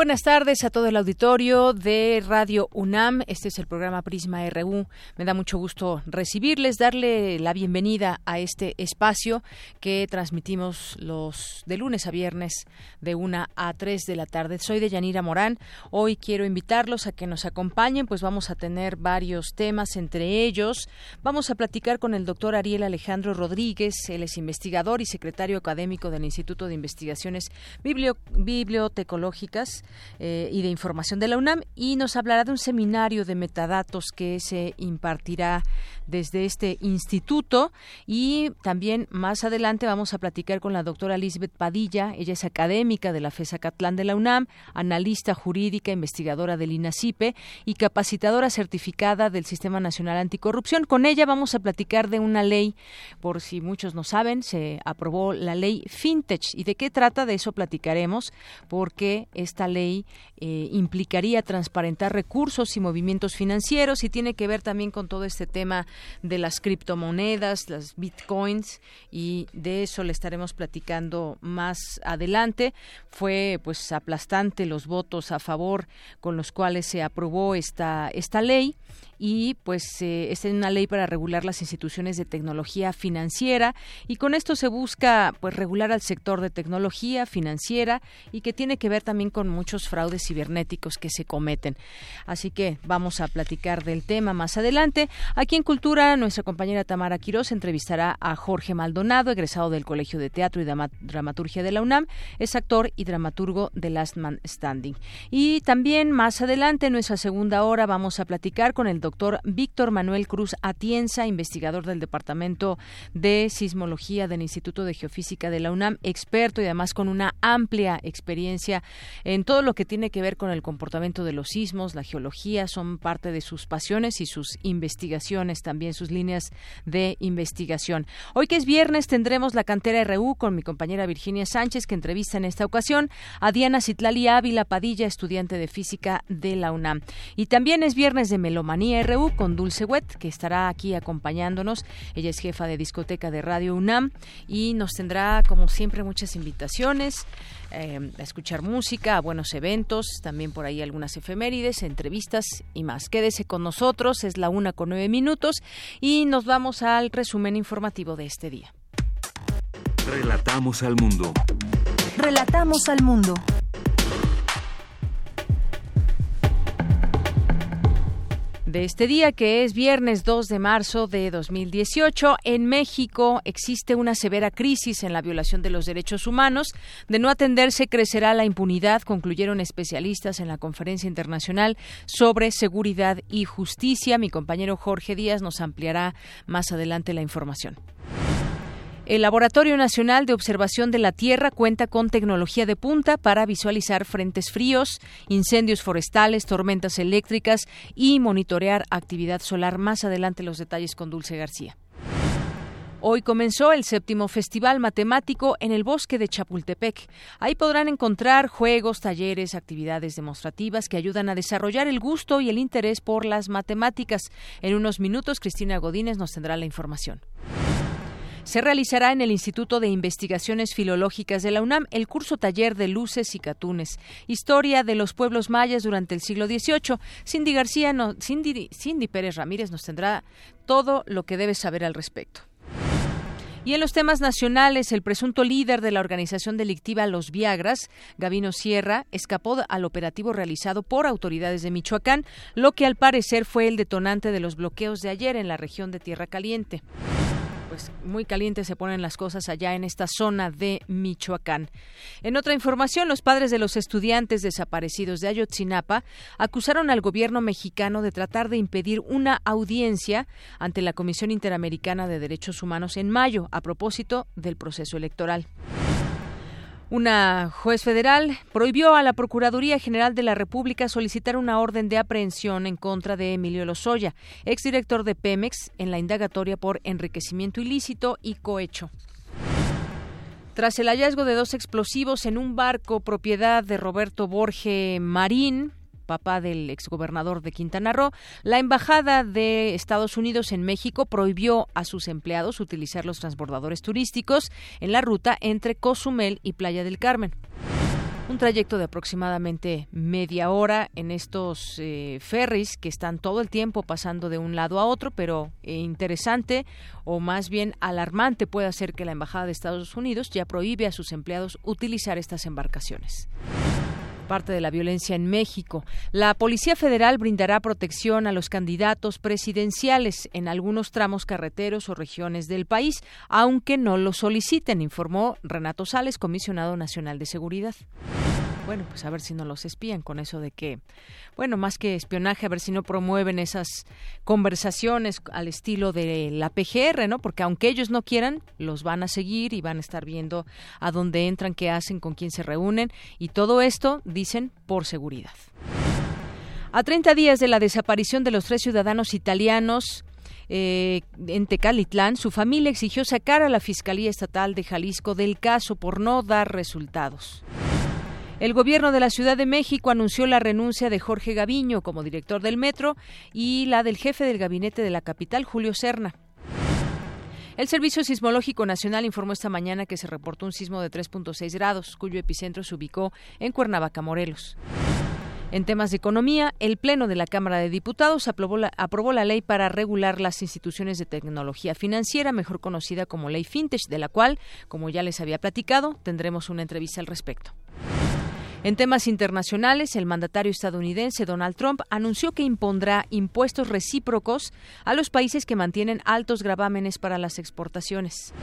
Buenas tardes a todo el auditorio de Radio UNAM. Este es el programa Prisma RU. Me da mucho gusto recibirles, darle la bienvenida a este espacio que transmitimos los de lunes a viernes de una a 3 de la tarde. Soy de Yanira Morán. Hoy quiero invitarlos a que nos acompañen, pues vamos a tener varios temas, entre ellos vamos a platicar con el doctor Ariel Alejandro Rodríguez. Él es investigador y secretario académico del Instituto de Investigaciones Bibliotecológicas eh, y de Información de la UNAM y nos hablará de un seminario de metadatos que se impartirá desde este instituto. Y también más adelante vamos a platicar con la doctora Elizabeth Padilla, ella es académica de la FESA Catlán de la UNAM, analista jurídica, investigadora del INACIPE y capacitadora certificada del Sistema Nacional Anticorrupción. Con ella vamos a platicar de una ley, por si muchos no saben, se aprobó la ley FinTech. Y de qué trata, de eso platicaremos, porque esta ley eh, implicaría transparentar recursos y movimientos financieros y tiene que ver también con todo este tema de las criptomonedas, las bitcoins y de eso le estaremos platicando más adelante. Fue pues aplastante los votos a favor con los cuales se aprobó esta esta ley y pues eh, es una ley para regular las instituciones de tecnología financiera y con esto se busca pues regular al sector de tecnología financiera y que tiene que ver también con muchos fraudes cibernéticos que se cometen. Así que vamos a platicar del tema más adelante. Aquí en Cultura, nuestra compañera Tamara Quiroz entrevistará a Jorge Maldonado, egresado del Colegio de Teatro y Dramaturgia de la UNAM, es actor y dramaturgo de Last Man Standing. Y también más adelante, en nuestra segunda hora, vamos a platicar con el doctor doctor Víctor Manuel Cruz Atienza, investigador del Departamento de Sismología del Instituto de Geofísica de la UNAM, experto y además con una amplia experiencia en todo lo que tiene que ver con el comportamiento de los sismos, la geología, son parte de sus pasiones y sus investigaciones, también sus líneas de investigación. Hoy que es viernes tendremos la cantera RU con mi compañera Virginia Sánchez que entrevista en esta ocasión a Diana Citlali Ávila Padilla, estudiante de física de la UNAM. Y también es viernes de melomanía RU con Dulce Wet, que estará aquí acompañándonos. Ella es jefa de discoteca de Radio UNAM y nos tendrá, como siempre, muchas invitaciones. Eh, a escuchar música, a buenos eventos, también por ahí algunas efemérides, entrevistas y más. Quédese con nosotros, es la una con nueve minutos y nos vamos al resumen informativo de este día. Relatamos al mundo. Relatamos al mundo. De este día, que es viernes 2 de marzo de 2018. En México existe una severa crisis en la violación de los derechos humanos. De no atenderse, crecerá la impunidad, concluyeron especialistas en la Conferencia Internacional sobre Seguridad y Justicia. Mi compañero Jorge Díaz nos ampliará más adelante la información. El Laboratorio Nacional de Observación de la Tierra cuenta con tecnología de punta para visualizar frentes fríos, incendios forestales, tormentas eléctricas y monitorear actividad solar. Más adelante los detalles con Dulce García. Hoy comenzó el séptimo Festival Matemático en el Bosque de Chapultepec. Ahí podrán encontrar juegos, talleres, actividades demostrativas que ayudan a desarrollar el gusto y el interés por las matemáticas. En unos minutos, Cristina Godínez nos tendrá la información se realizará en el Instituto de Investigaciones Filológicas de la UNAM el curso taller de luces y catunes, historia de los pueblos mayas durante el siglo XVIII. Cindy García, Cindy, Cindy Pérez Ramírez nos tendrá todo lo que debes saber al respecto. Y en los temas nacionales, el presunto líder de la organización delictiva Los Viagras, Gavino Sierra, escapó al operativo realizado por autoridades de Michoacán, lo que al parecer fue el detonante de los bloqueos de ayer en la región de Tierra Caliente pues muy calientes se ponen las cosas allá en esta zona de Michoacán. En otra información, los padres de los estudiantes desaparecidos de Ayotzinapa acusaron al gobierno mexicano de tratar de impedir una audiencia ante la Comisión Interamericana de Derechos Humanos en mayo a propósito del proceso electoral. Una juez federal prohibió a la Procuraduría General de la República solicitar una orden de aprehensión en contra de Emilio Lozoya, exdirector de Pemex, en la indagatoria por enriquecimiento ilícito y cohecho. Tras el hallazgo de dos explosivos en un barco propiedad de Roberto Borge Marín, papá del exgobernador de Quintana Roo, la Embajada de Estados Unidos en México prohibió a sus empleados utilizar los transbordadores turísticos en la ruta entre Cozumel y Playa del Carmen. Un trayecto de aproximadamente media hora en estos eh, ferries que están todo el tiempo pasando de un lado a otro, pero eh, interesante o más bien alarmante puede ser que la Embajada de Estados Unidos ya prohíbe a sus empleados utilizar estas embarcaciones parte de la violencia en México. La Policía Federal brindará protección a los candidatos presidenciales en algunos tramos carreteros o regiones del país, aunque no lo soliciten, informó Renato Sales, comisionado nacional de seguridad bueno, pues a ver si no los espían con eso de que, bueno, más que espionaje, a ver si no promueven esas conversaciones al estilo de la PGR, ¿no? Porque aunque ellos no quieran, los van a seguir y van a estar viendo a dónde entran, qué hacen, con quién se reúnen y todo esto, dicen, por seguridad. A 30 días de la desaparición de los tres ciudadanos italianos, eh, en Tecalitlán, su familia exigió sacar a la Fiscalía Estatal de Jalisco del caso por no dar resultados. El gobierno de la Ciudad de México anunció la renuncia de Jorge Gaviño como director del metro y la del jefe del gabinete de la capital, Julio Serna. El Servicio Sismológico Nacional informó esta mañana que se reportó un sismo de 3.6 grados, cuyo epicentro se ubicó en Cuernavaca, Morelos. En temas de economía, el Pleno de la Cámara de Diputados aprobó la, aprobó la, ley para regular las instituciones de tecnología financiera, mejor conocida como Ley Fintech, de la cual, como ya les había platicado, tendremos una entrevista al respecto. En temas internacionales, el mandatario estadounidense Donald Trump anunció que impondrá impuestos recíprocos a los países que mantienen altos gravámenes para las exportaciones.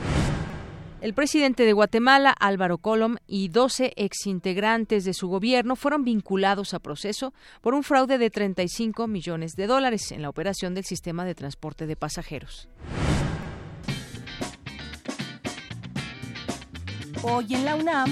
El presidente de Guatemala, Álvaro Colom, y 12 exintegrantes de su gobierno fueron vinculados a proceso por un fraude de 35 millones de dólares en la operación del sistema de transporte de pasajeros. Hoy en la UNAM,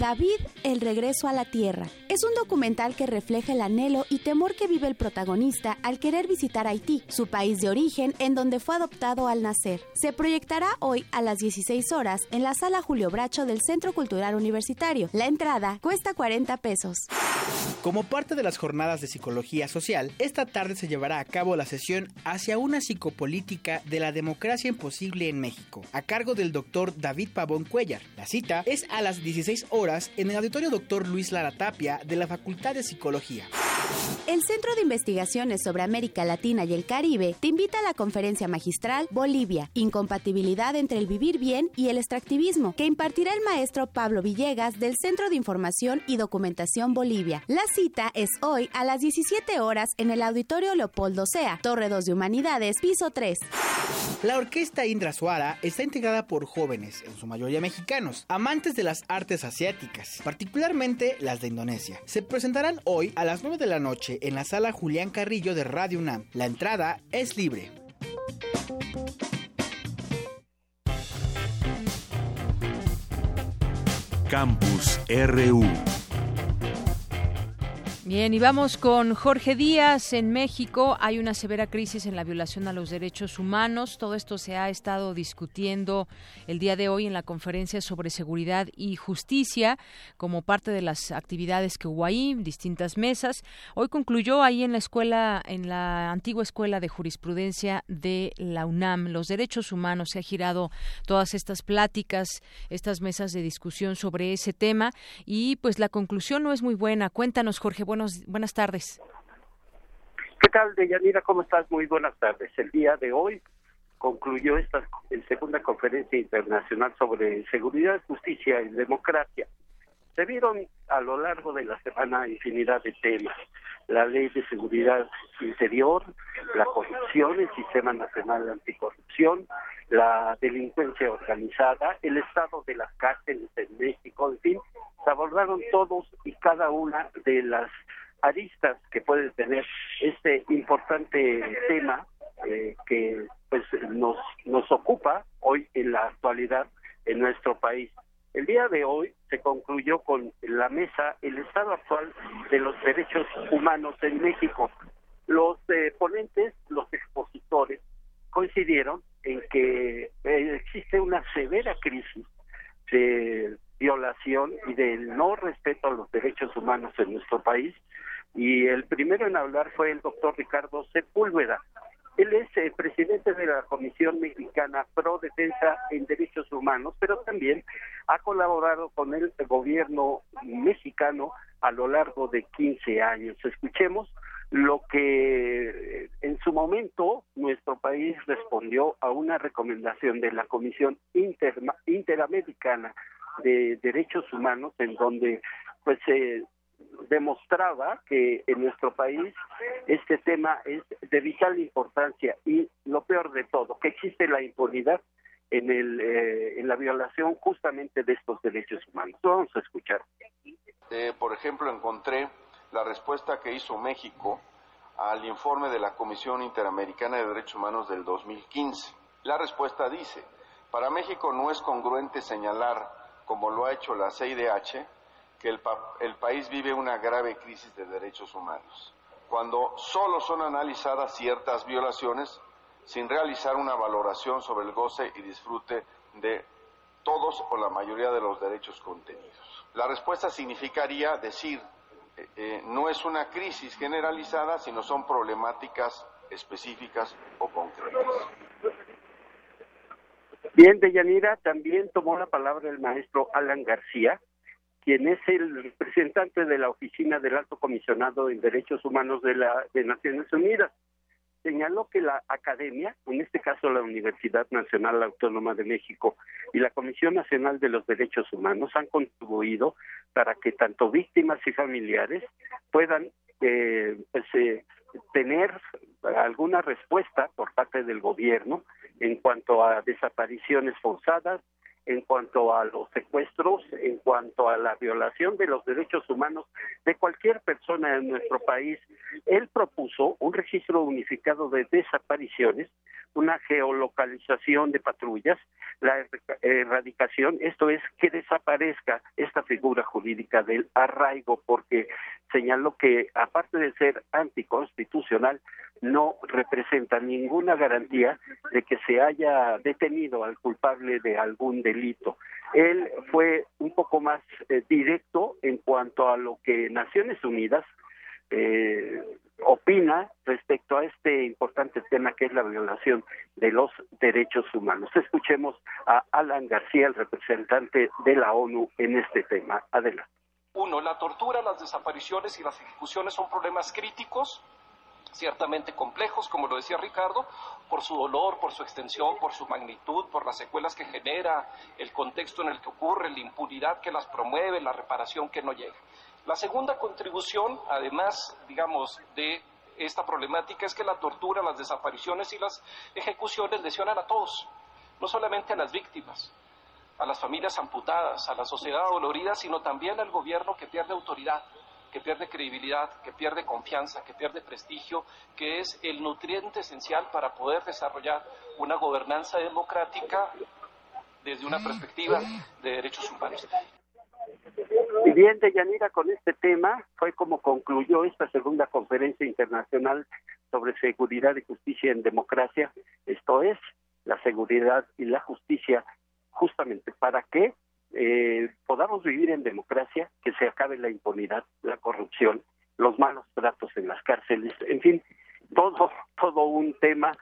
David, el regreso a la Tierra. Es un documental que refleja el anhelo y temor que vive el protagonista al querer visitar Haití, su país de origen en donde fue adoptado al nacer. Se proyectará hoy a las 16 horas en la sala Julio Bracho del Centro Cultural Universitario. La entrada cuesta 40 pesos. Como parte de las jornadas de psicología social, esta tarde se llevará a cabo la sesión Hacia una psicopolítica de la democracia imposible en México, a cargo del doctor David Pavón Cuellar. La cita es a las 16 horas en el auditorio Dr. Luis Lara Tapia de la Facultad de Psicología. El Centro de Investigaciones sobre América Latina y el Caribe te invita a la conferencia magistral Bolivia, Incompatibilidad entre el vivir bien y el extractivismo, que impartirá el maestro Pablo Villegas del Centro de Información y Documentación Bolivia. La cita es hoy a las 17 horas en el auditorio Leopoldo Sea, Torre 2 de Humanidades, piso 3. La orquesta Indra Suara está integrada por jóvenes, en su mayoría mexicanos, amantes de las artes asiáticas, particularmente las de Indonesia. Se presentarán hoy a las 9 de la noche en la sala Julián Carrillo de Radio UNAM. La entrada es libre. Campus RU Bien, y vamos con Jorge Díaz. En México hay una severa crisis en la violación a los derechos humanos. Todo esto se ha estado discutiendo el día de hoy en la conferencia sobre seguridad y justicia como parte de las actividades que hubo ahí, distintas mesas. Hoy concluyó ahí en la escuela, en la antigua escuela de jurisprudencia de la UNAM, los derechos humanos. Se ha girado todas estas pláticas, estas mesas de discusión sobre ese tema y pues la conclusión no es muy buena. Cuéntanos, Jorge buenas tardes. ¿Qué tal, Deyanira? ¿Cómo estás? Muy buenas tardes. El día de hoy concluyó esta segunda conferencia internacional sobre seguridad, justicia y democracia. Se vieron a lo largo de la semana infinidad de temas, la Ley de Seguridad Interior, la corrupción, el Sistema Nacional Anticorrupción, la delincuencia organizada, el estado de las cárceles en México, en fin, se abordaron todos y cada una de las aristas que puede tener este importante tema eh, que pues nos nos ocupa hoy en la actualidad en nuestro país. El día de hoy se concluyó con la mesa el estado actual de los derechos humanos en México. Los eh, ponentes, los expositores, coincidieron en que eh, existe una severa crisis de violación y del no respeto a los derechos humanos en nuestro país. Y el primero en hablar fue el doctor Ricardo Sepúlveda, él es el presidente de la Comisión Mexicana Pro Defensa en Derechos Humanos, pero también ha colaborado con el gobierno mexicano a lo largo de 15 años. Escuchemos lo que en su momento nuestro país respondió a una recomendación de la Comisión Interamericana de Derechos Humanos en donde pues se demostraba que en nuestro país este tema es de vital importancia y lo peor de todo, que existe la impunidad en, el, eh, en la violación justamente de estos derechos humanos. Vamos a escuchar. Eh, por ejemplo, encontré la respuesta que hizo México al informe de la Comisión Interamericana de Derechos Humanos del 2015. La respuesta dice, para México no es congruente señalar, como lo ha hecho la CIDH, que el, el país vive una grave crisis de derechos humanos, cuando solo son analizadas ciertas violaciones sin realizar una valoración sobre el goce y disfrute de todos o la mayoría de los derechos contenidos. La respuesta significaría decir, eh, eh, no es una crisis generalizada, sino son problemáticas específicas o concretas. Bien, Deyanira, también tomó la palabra el maestro Alan García, quien es el representante de la Oficina del Alto Comisionado en Derechos Humanos de, la, de Naciones Unidas. Señaló que la academia, en este caso la Universidad Nacional Autónoma de México y la Comisión Nacional de los Derechos Humanos han contribuido para que tanto víctimas y familiares puedan eh, pues, eh, tener alguna respuesta por parte del gobierno en cuanto a desapariciones forzadas, en cuanto a los secuestros, en cuanto a la violación de los derechos humanos de cualquier persona en nuestro país. Él propuso un registro unificado de desapariciones, una geolocalización de patrullas, la erradicación, esto es que desaparezca esta figura jurídica del arraigo, porque señaló que aparte de ser anticonstitucional, no representa ninguna garantía de que se haya detenido al culpable de algún delito. Él fue un poco más eh, directo en cuanto a lo que Naciones Unidas eh, opina respecto a este importante tema que es la violación de los derechos humanos. Escuchemos a Alan García, el representante de la ONU en este tema. Adelante. Uno, la tortura, las desapariciones y las ejecuciones son problemas críticos ciertamente complejos, como lo decía Ricardo, por su dolor, por su extensión, por su magnitud, por las secuelas que genera, el contexto en el que ocurre, la impunidad que las promueve, la reparación que no llega. La segunda contribución, además, digamos, de esta problemática es que la tortura, las desapariciones y las ejecuciones lesionan a todos, no solamente a las víctimas, a las familias amputadas, a la sociedad dolorida, sino también al gobierno que pierde autoridad, que pierde credibilidad, que pierde confianza, que pierde prestigio, que es el nutriente esencial para poder desarrollar una gobernanza democrática desde una perspectiva de derechos humanos. Y bien, Deyanira, con este tema fue como concluyó esta segunda conferencia internacional sobre seguridad y justicia en democracia. Esto es, la seguridad y la justicia, justamente para que eh, podamos vivir en democracia, que se acabe la impunidad, la corrupción, los malos tratos en las cárceles, en fin, todo, todo un tema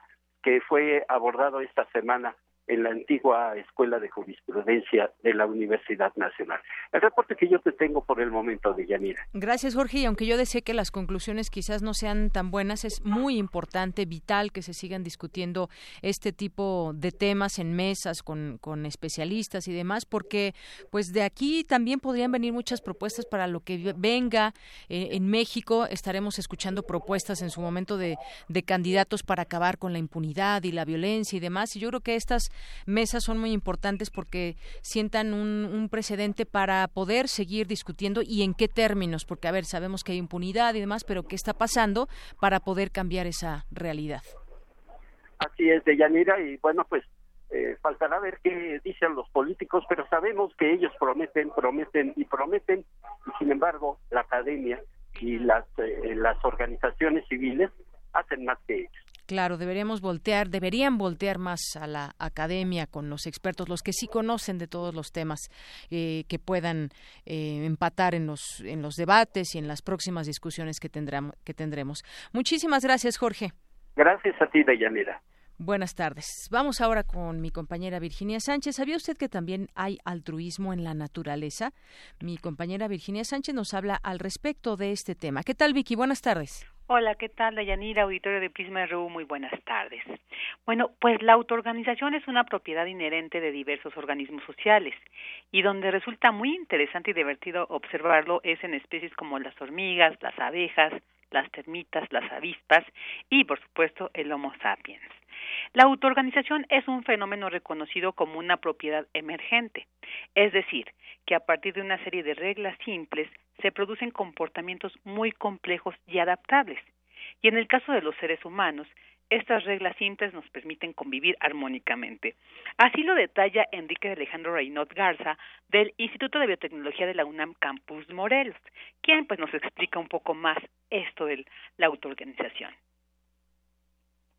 que fue abordado esta semana en la antigua Escuela de Jurisprudencia de la Universidad Nacional. El reporte que yo te tengo por el momento, de. Gracias, Jorge. Y aunque yo deseo que las conclusiones quizás no sean tan buenas, es muy importante, vital que se sigan discutiendo este tipo de temas en mesas con, con especialistas y demás, porque pues de aquí también podrían venir muchas propuestas para lo que venga eh, en México. Estaremos escuchando propuestas en su momento de, de candidatos para acabar con la impunidad y la violencia y demás. Y yo creo que estas mesas son muy importantes porque sientan un, un precedente para poder seguir discutiendo y en qué términos, porque a ver, sabemos que hay impunidad y demás, pero ¿qué está pasando para poder cambiar esa realidad? Así es, Deyanira, y bueno, pues eh, faltará ver qué dicen los políticos, pero sabemos que ellos prometen, prometen y prometen, y sin embargo la academia y las, eh, las organizaciones civiles hacen más que ellos. Claro, deberíamos voltear, deberían voltear más a la academia con los expertos, los que sí conocen de todos los temas, eh, que puedan eh, empatar en los, en los debates y en las próximas discusiones que, tendremos, que tendremos. Muchísimas gracias, Jorge. Gracias a ti, Deyanira. Buenas tardes. Vamos ahora con mi compañera Virginia Sánchez. ¿Sabía usted que también hay altruismo en la naturaleza? Mi compañera Virginia Sánchez nos habla al respecto de este tema. ¿Qué tal, Vicky? Buenas tardes. Hola, ¿qué tal, Dayanira, auditorio de Prisma RU? Muy buenas tardes. Bueno, pues la autoorganización es una propiedad inherente de diversos organismos sociales y donde resulta muy interesante y divertido observarlo es en especies como las hormigas, las abejas, las termitas, las avispas y, por supuesto, el Homo sapiens. La autoorganización es un fenómeno reconocido como una propiedad emergente, es decir, que a partir de una serie de reglas simples se producen comportamientos muy complejos y adaptables. Y en el caso de los seres humanos, estas reglas simples nos permiten convivir armónicamente. Así lo detalla Enrique Alejandro Reynaud Garza del Instituto de Biotecnología de la UNAM Campus Morelos, quien pues nos explica un poco más esto de la autoorganización.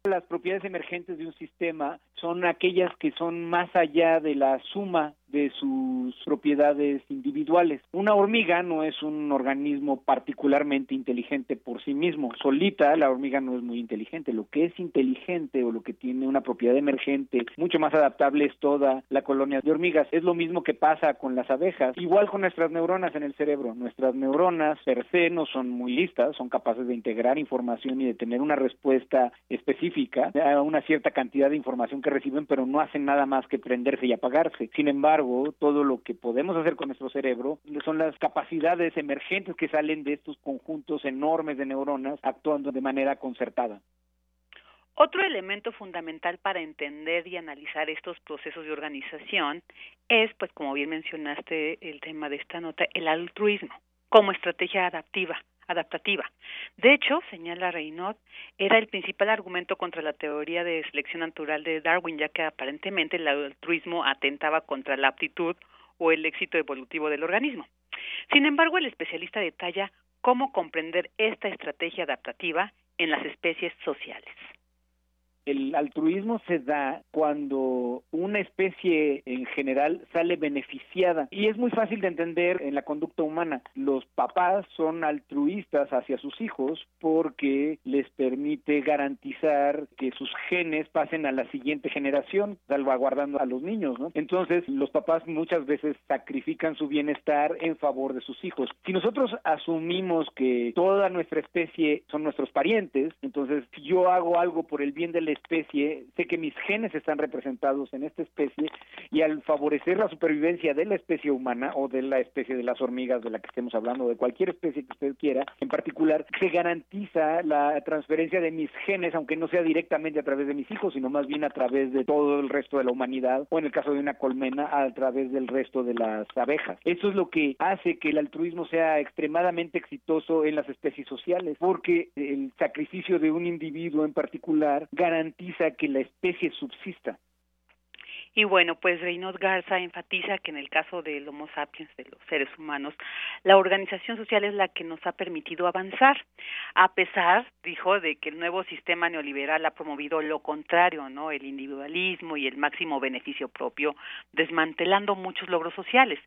Las propiedades emergentes de un sistema son aquellas que son más allá de la suma de sus propiedades individuales. Una hormiga no es un organismo particularmente inteligente por sí mismo. Solita la hormiga no es muy inteligente. Lo que es inteligente o lo que tiene una propiedad emergente mucho más adaptable es toda la colonia de hormigas. Es lo mismo que pasa con las abejas. Igual con nuestras neuronas en el cerebro. Nuestras neuronas per se no son muy listas, son capaces de integrar información y de tener una respuesta específica a una cierta cantidad de información que reciben, pero no hacen nada más que prenderse y apagarse. Sin embargo, todo lo que podemos hacer con nuestro cerebro son las capacidades emergentes que salen de estos conjuntos enormes de neuronas actuando de manera concertada. Otro elemento fundamental para entender y analizar estos procesos de organización es, pues como bien mencionaste el tema de esta nota, el altruismo como estrategia adaptiva adaptativa. De hecho, señala Reynaud, era el principal argumento contra la teoría de selección natural de Darwin, ya que aparentemente el altruismo atentaba contra la aptitud o el éxito evolutivo del organismo. Sin embargo, el especialista detalla cómo comprender esta estrategia adaptativa en las especies sociales el altruismo se da cuando una especie en general sale beneficiada y es muy fácil de entender en la conducta humana. Los papás son altruistas hacia sus hijos porque les permite garantizar que sus genes pasen a la siguiente generación, salvaguardando a los niños, ¿no? Entonces, los papás muchas veces sacrifican su bienestar en favor de sus hijos. Si nosotros asumimos que toda nuestra especie son nuestros parientes, entonces si yo hago algo por el bien del especie, sé que mis genes están representados en esta especie y al favorecer la supervivencia de la especie humana o de la especie de las hormigas de la que estemos hablando, de cualquier especie que usted quiera, en particular, se garantiza la transferencia de mis genes, aunque no sea directamente a través de mis hijos, sino más bien a través de todo el resto de la humanidad o en el caso de una colmena a través del resto de las abejas. Eso es lo que hace que el altruismo sea extremadamente exitoso en las especies sociales, porque el sacrificio de un individuo en particular garantiza garantiza que la especie subsista. Y bueno, pues Reynaud Garza enfatiza que en el caso del Homo sapiens, de los seres humanos, la organización social es la que nos ha permitido avanzar, a pesar, dijo, de que el nuevo sistema neoliberal ha promovido lo contrario, ¿no? El individualismo y el máximo beneficio propio, desmantelando muchos logros sociales.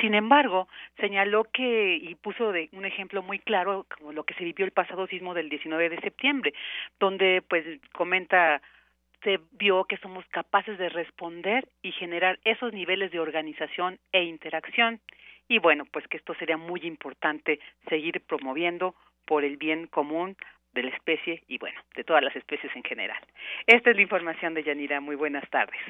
Sin embargo, señaló que, y puso de un ejemplo muy claro, como lo que se vivió el pasado sismo del 19 de septiembre, donde, pues, comenta se vio que somos capaces de responder y generar esos niveles de organización e interacción. Y bueno, pues que esto sería muy importante seguir promoviendo por el bien común de la especie y bueno, de todas las especies en general. Esta es la información de Yanira. Muy buenas tardes.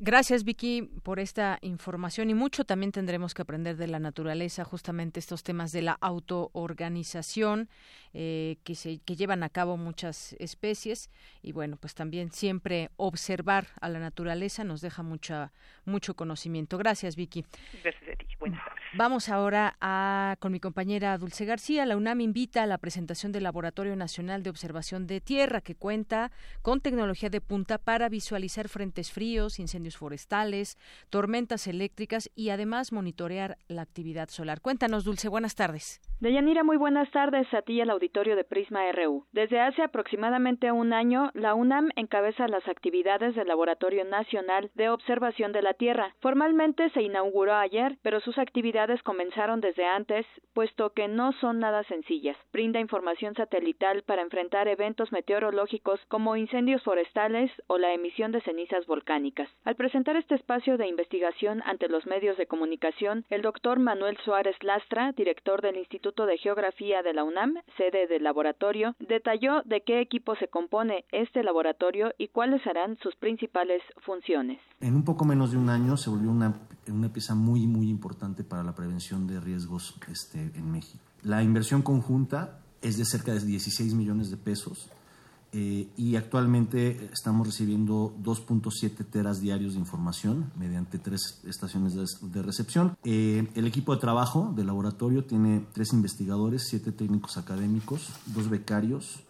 Gracias, Vicky, por esta información y mucho también tendremos que aprender de la naturaleza, justamente estos temas de la autoorganización eh, que, se, que llevan a cabo muchas especies y bueno, pues también siempre observar a la naturaleza nos deja mucha, mucho conocimiento. Gracias, Vicky. Gracias a ti. Buenas tardes. Vamos ahora a, con mi compañera Dulce García. La UNAM invita a la presentación del Laboratorio Nacional de Observación de Tierra que cuenta con tecnología de punta para visualizar frentes fríos, incendios forestales, tormentas eléctricas y además monitorear la actividad solar. Cuéntanos, Dulce, buenas tardes. Deyanira, muy buenas tardes a ti y al auditorio de Prisma RU. Desde hace aproximadamente un año, la UNAM encabeza las actividades del Laboratorio Nacional de Observación de la Tierra. Formalmente se inauguró ayer, pero sus actividades comenzaron desde antes, puesto que no son nada sencillas. Brinda información satelital para enfrentar eventos meteorológicos como incendios forestales o la emisión de cenizas volcánicas. Presentar este espacio de investigación ante los medios de comunicación, el doctor Manuel Suárez Lastra, director del Instituto de Geografía de la UNAM, sede del laboratorio, detalló de qué equipo se compone este laboratorio y cuáles serán sus principales funciones. En un poco menos de un año se volvió una, una pieza muy, muy importante para la prevención de riesgos este, en México. La inversión conjunta es de cerca de 16 millones de pesos eh, y actualmente estamos recibiendo 2.7 teras diarios de información mediante tres estaciones de, recepción. Eh, el equipo de trabajo del laboratorio tiene tres investigadores, siete técnicos académicos, dos becarios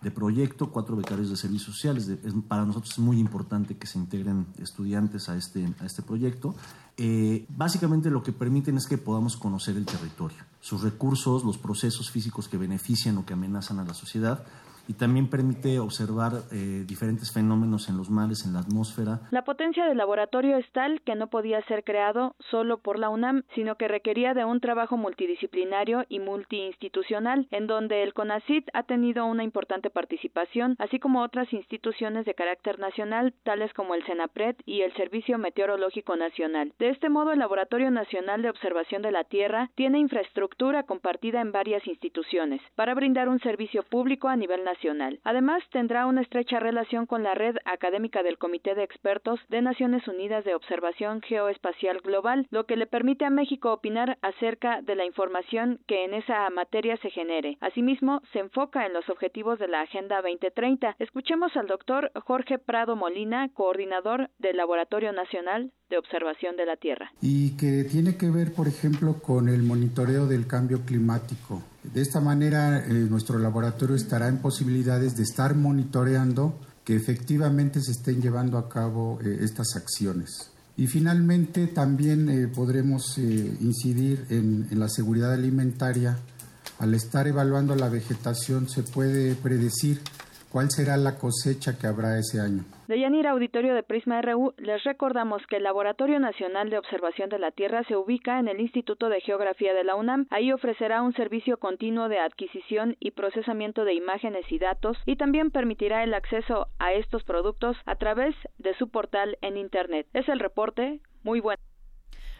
de proyecto, cuatro becarios de servicios sociales. para nosotros es muy importante que se integren estudiantes a este, a este proyecto. Eh, básicamente lo que permiten es que podamos conocer el territorio, sus recursos, los procesos físicos que benefician o que amenazan a la sociedad y también permite observar eh, diferentes fenómenos en los mares, en la atmósfera. La potencia del laboratorio es tal que no podía ser creado solo por la UNAM, sino que requería de un trabajo multidisciplinario y multiinstitucional, en donde el CONACIT ha tenido una importante participación, así como otras instituciones de carácter nacional, tales como el CENAPRED y el Servicio Meteorológico Nacional. De este modo, el Laboratorio Nacional de Observación de la Tierra tiene infraestructura compartida en varias instituciones para brindar un servicio público a nivel nacional Además, tendrá una estrecha relación con la red académica del Comité de Expertos de Naciones Unidas de Observación Geoespacial Global, lo que le permite a México opinar acerca de la información que en esa materia se genere. Asimismo, se enfoca en los objetivos de la Agenda 2030. Escuchemos al doctor Jorge Prado Molina, coordinador del Laboratorio Nacional de Observación de la Tierra. Y que tiene que ver, por ejemplo, con el monitoreo del cambio climático de esta manera, eh, nuestro laboratorio estará en posibilidades de estar monitoreando que efectivamente se estén llevando a cabo eh, estas acciones. Y finalmente también eh, podremos incidir en, en la seguridad alimentaria. Al estar evaluando la vegetación se puede predecir cuál será la cosecha que habrá ese año. De Yanira Auditorio de Prisma RU, les recordamos que el Laboratorio Nacional de Observación de la Tierra se ubica en el Instituto de Geografía de la UNAM. Ahí ofrecerá un servicio continuo de adquisición y procesamiento de imágenes y datos y también permitirá el acceso a estos productos a través de su portal en Internet. Es el reporte. Muy bueno.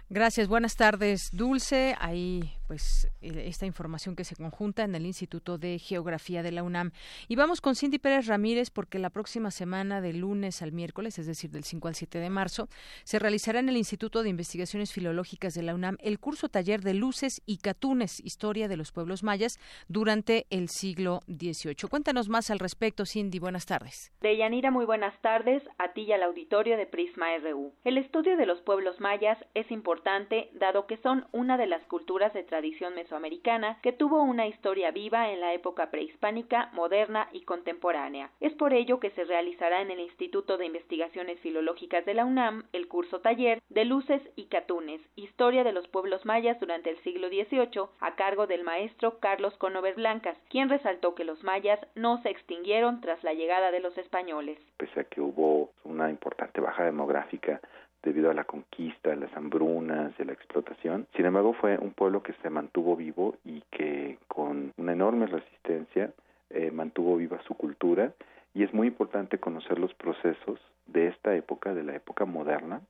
Gracias, buenas tardes, Dulce. Ahí pues eh, esta información que se conjunta en el Instituto de Geografía de la UNAM. Y vamos con Cindy Pérez Ramírez porque la próxima semana, de lunes al miércoles, es decir, del 5 al 7 de marzo, se realizará en el Instituto de Investigaciones Filológicas de la UNAM el curso taller de luces y catunes, historia de los pueblos mayas durante el siglo XVIII. Cuéntanos más al respecto, Cindy. Buenas tardes. Deyanira, muy buenas tardes a ti y al auditorio de Prisma RU. El estudio de los pueblos mayas es importante dado que son una de las culturas de tradición mesoamericana que tuvo una historia viva en la época prehispánica, moderna y contemporánea. Es por ello que se realizará en el Instituto de Investigaciones Filológicas de la UNAM el curso taller de Luces y Catunes, Historia de los Pueblos Mayas durante el siglo XVIII, a cargo del maestro Carlos Conover Blancas, quien resaltó que los mayas no se extinguieron tras la llegada de los españoles. Pese a que hubo una importante baja demográfica debido a la conquista, a las hambrunas, y la explotación. Sin embargo, fue un pueblo que se mantuvo vivo y que con una enorme resistencia eh, mantuvo viva su cultura Y es muy importante conocer los procesos de esta época, de la época moderna,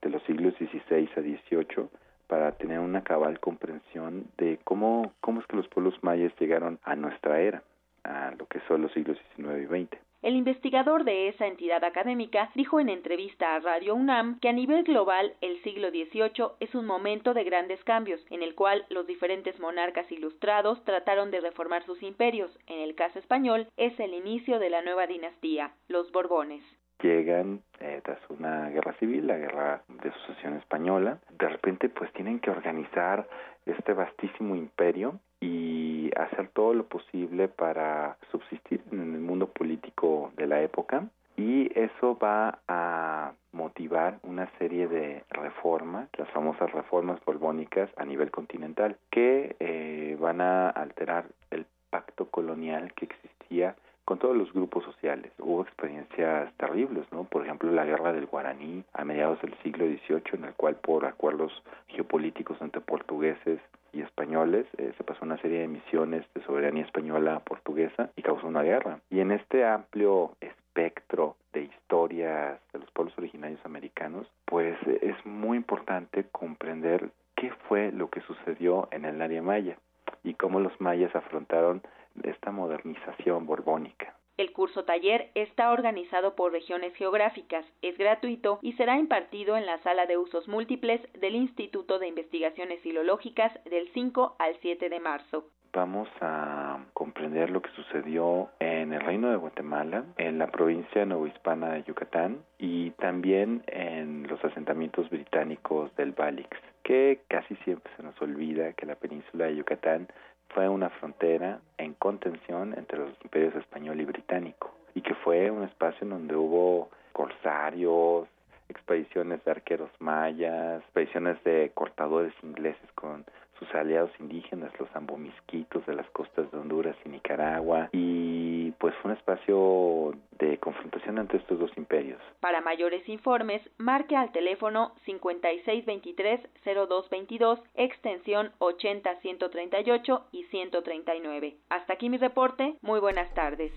de los siglos XVI a XVIII, para tener una cabal comprensión de cómo, cómo es que los pueblos mayas llegaron a nuestra era, a lo que son los siglos XIX y XX. El investigador de esa entidad académica dijo en entrevista a Radio UNAM que a nivel global el siglo XVIII es un momento de grandes cambios, en el cual los diferentes monarcas ilustrados trataron de reformar sus imperios. En el caso español es el inicio de la nueva dinastía, los Borbones llegan eh, tras una guerra civil, la guerra de sucesión española, de repente pues tienen que organizar este vastísimo imperio y hacer todo lo posible para subsistir en el mundo político de la época. Y eso va a motivar una serie de reformas, las famosas reformas borbónicas a nivel continental, que eh, van a alterar el pacto colonial que existía con todos los grupos sociales. Hubo experiencias terribles, ¿no? Por ejemplo, la guerra del Guaraní a mediados del siglo XVIII, en el cual por acuerdos geopolíticos entre portugueses y españoles eh, se pasó una serie de misiones de soberanía española portuguesa y causó una guerra. Y en este amplio espectro de historias de los pueblos originarios americanos, pues es muy importante comprender qué fue lo que sucedió en el área maya y cómo los mayas afrontaron esta modernización borbónica. El curso taller está organizado por regiones geográficas, es gratuito y será impartido en la sala de usos múltiples del Instituto de Investigaciones Filológicas del 5 al 7 de marzo. Vamos a comprender lo que sucedió en el Reino de Guatemala, en la provincia novohispana de Yucatán y también en los asentamientos británicos del Balix, que casi siempre se nos olvida que la península de Yucatán fue una frontera en contención entre los imperios español y británico y que fue un espacio en donde hubo corsarios, expediciones de arqueros mayas, expediciones de cortadores ingleses con sus aliados indígenas, los ambomisquitos de las costas de Honduras y Nicaragua, y pues fue un espacio de confrontación entre estos dos imperios. Para mayores informes, marque al teléfono 5623-0222, extensión 80-138 y 139. Hasta aquí mi reporte, muy buenas tardes.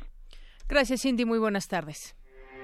Gracias Cindy, muy buenas tardes.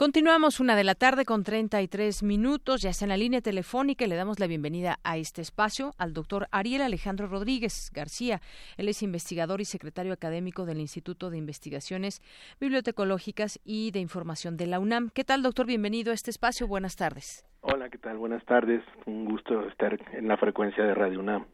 Continuamos una de la tarde con 33 minutos. Ya está en la línea telefónica y le damos la bienvenida a este espacio al doctor Ariel Alejandro Rodríguez García. Él es investigador y secretario académico del Instituto de Investigaciones Bibliotecológicas y de Información de la UNAM. ¿Qué tal, doctor? Bienvenido a este espacio. Buenas tardes. Hola, ¿qué tal? Buenas tardes. Un gusto estar en la frecuencia de Radio UNAM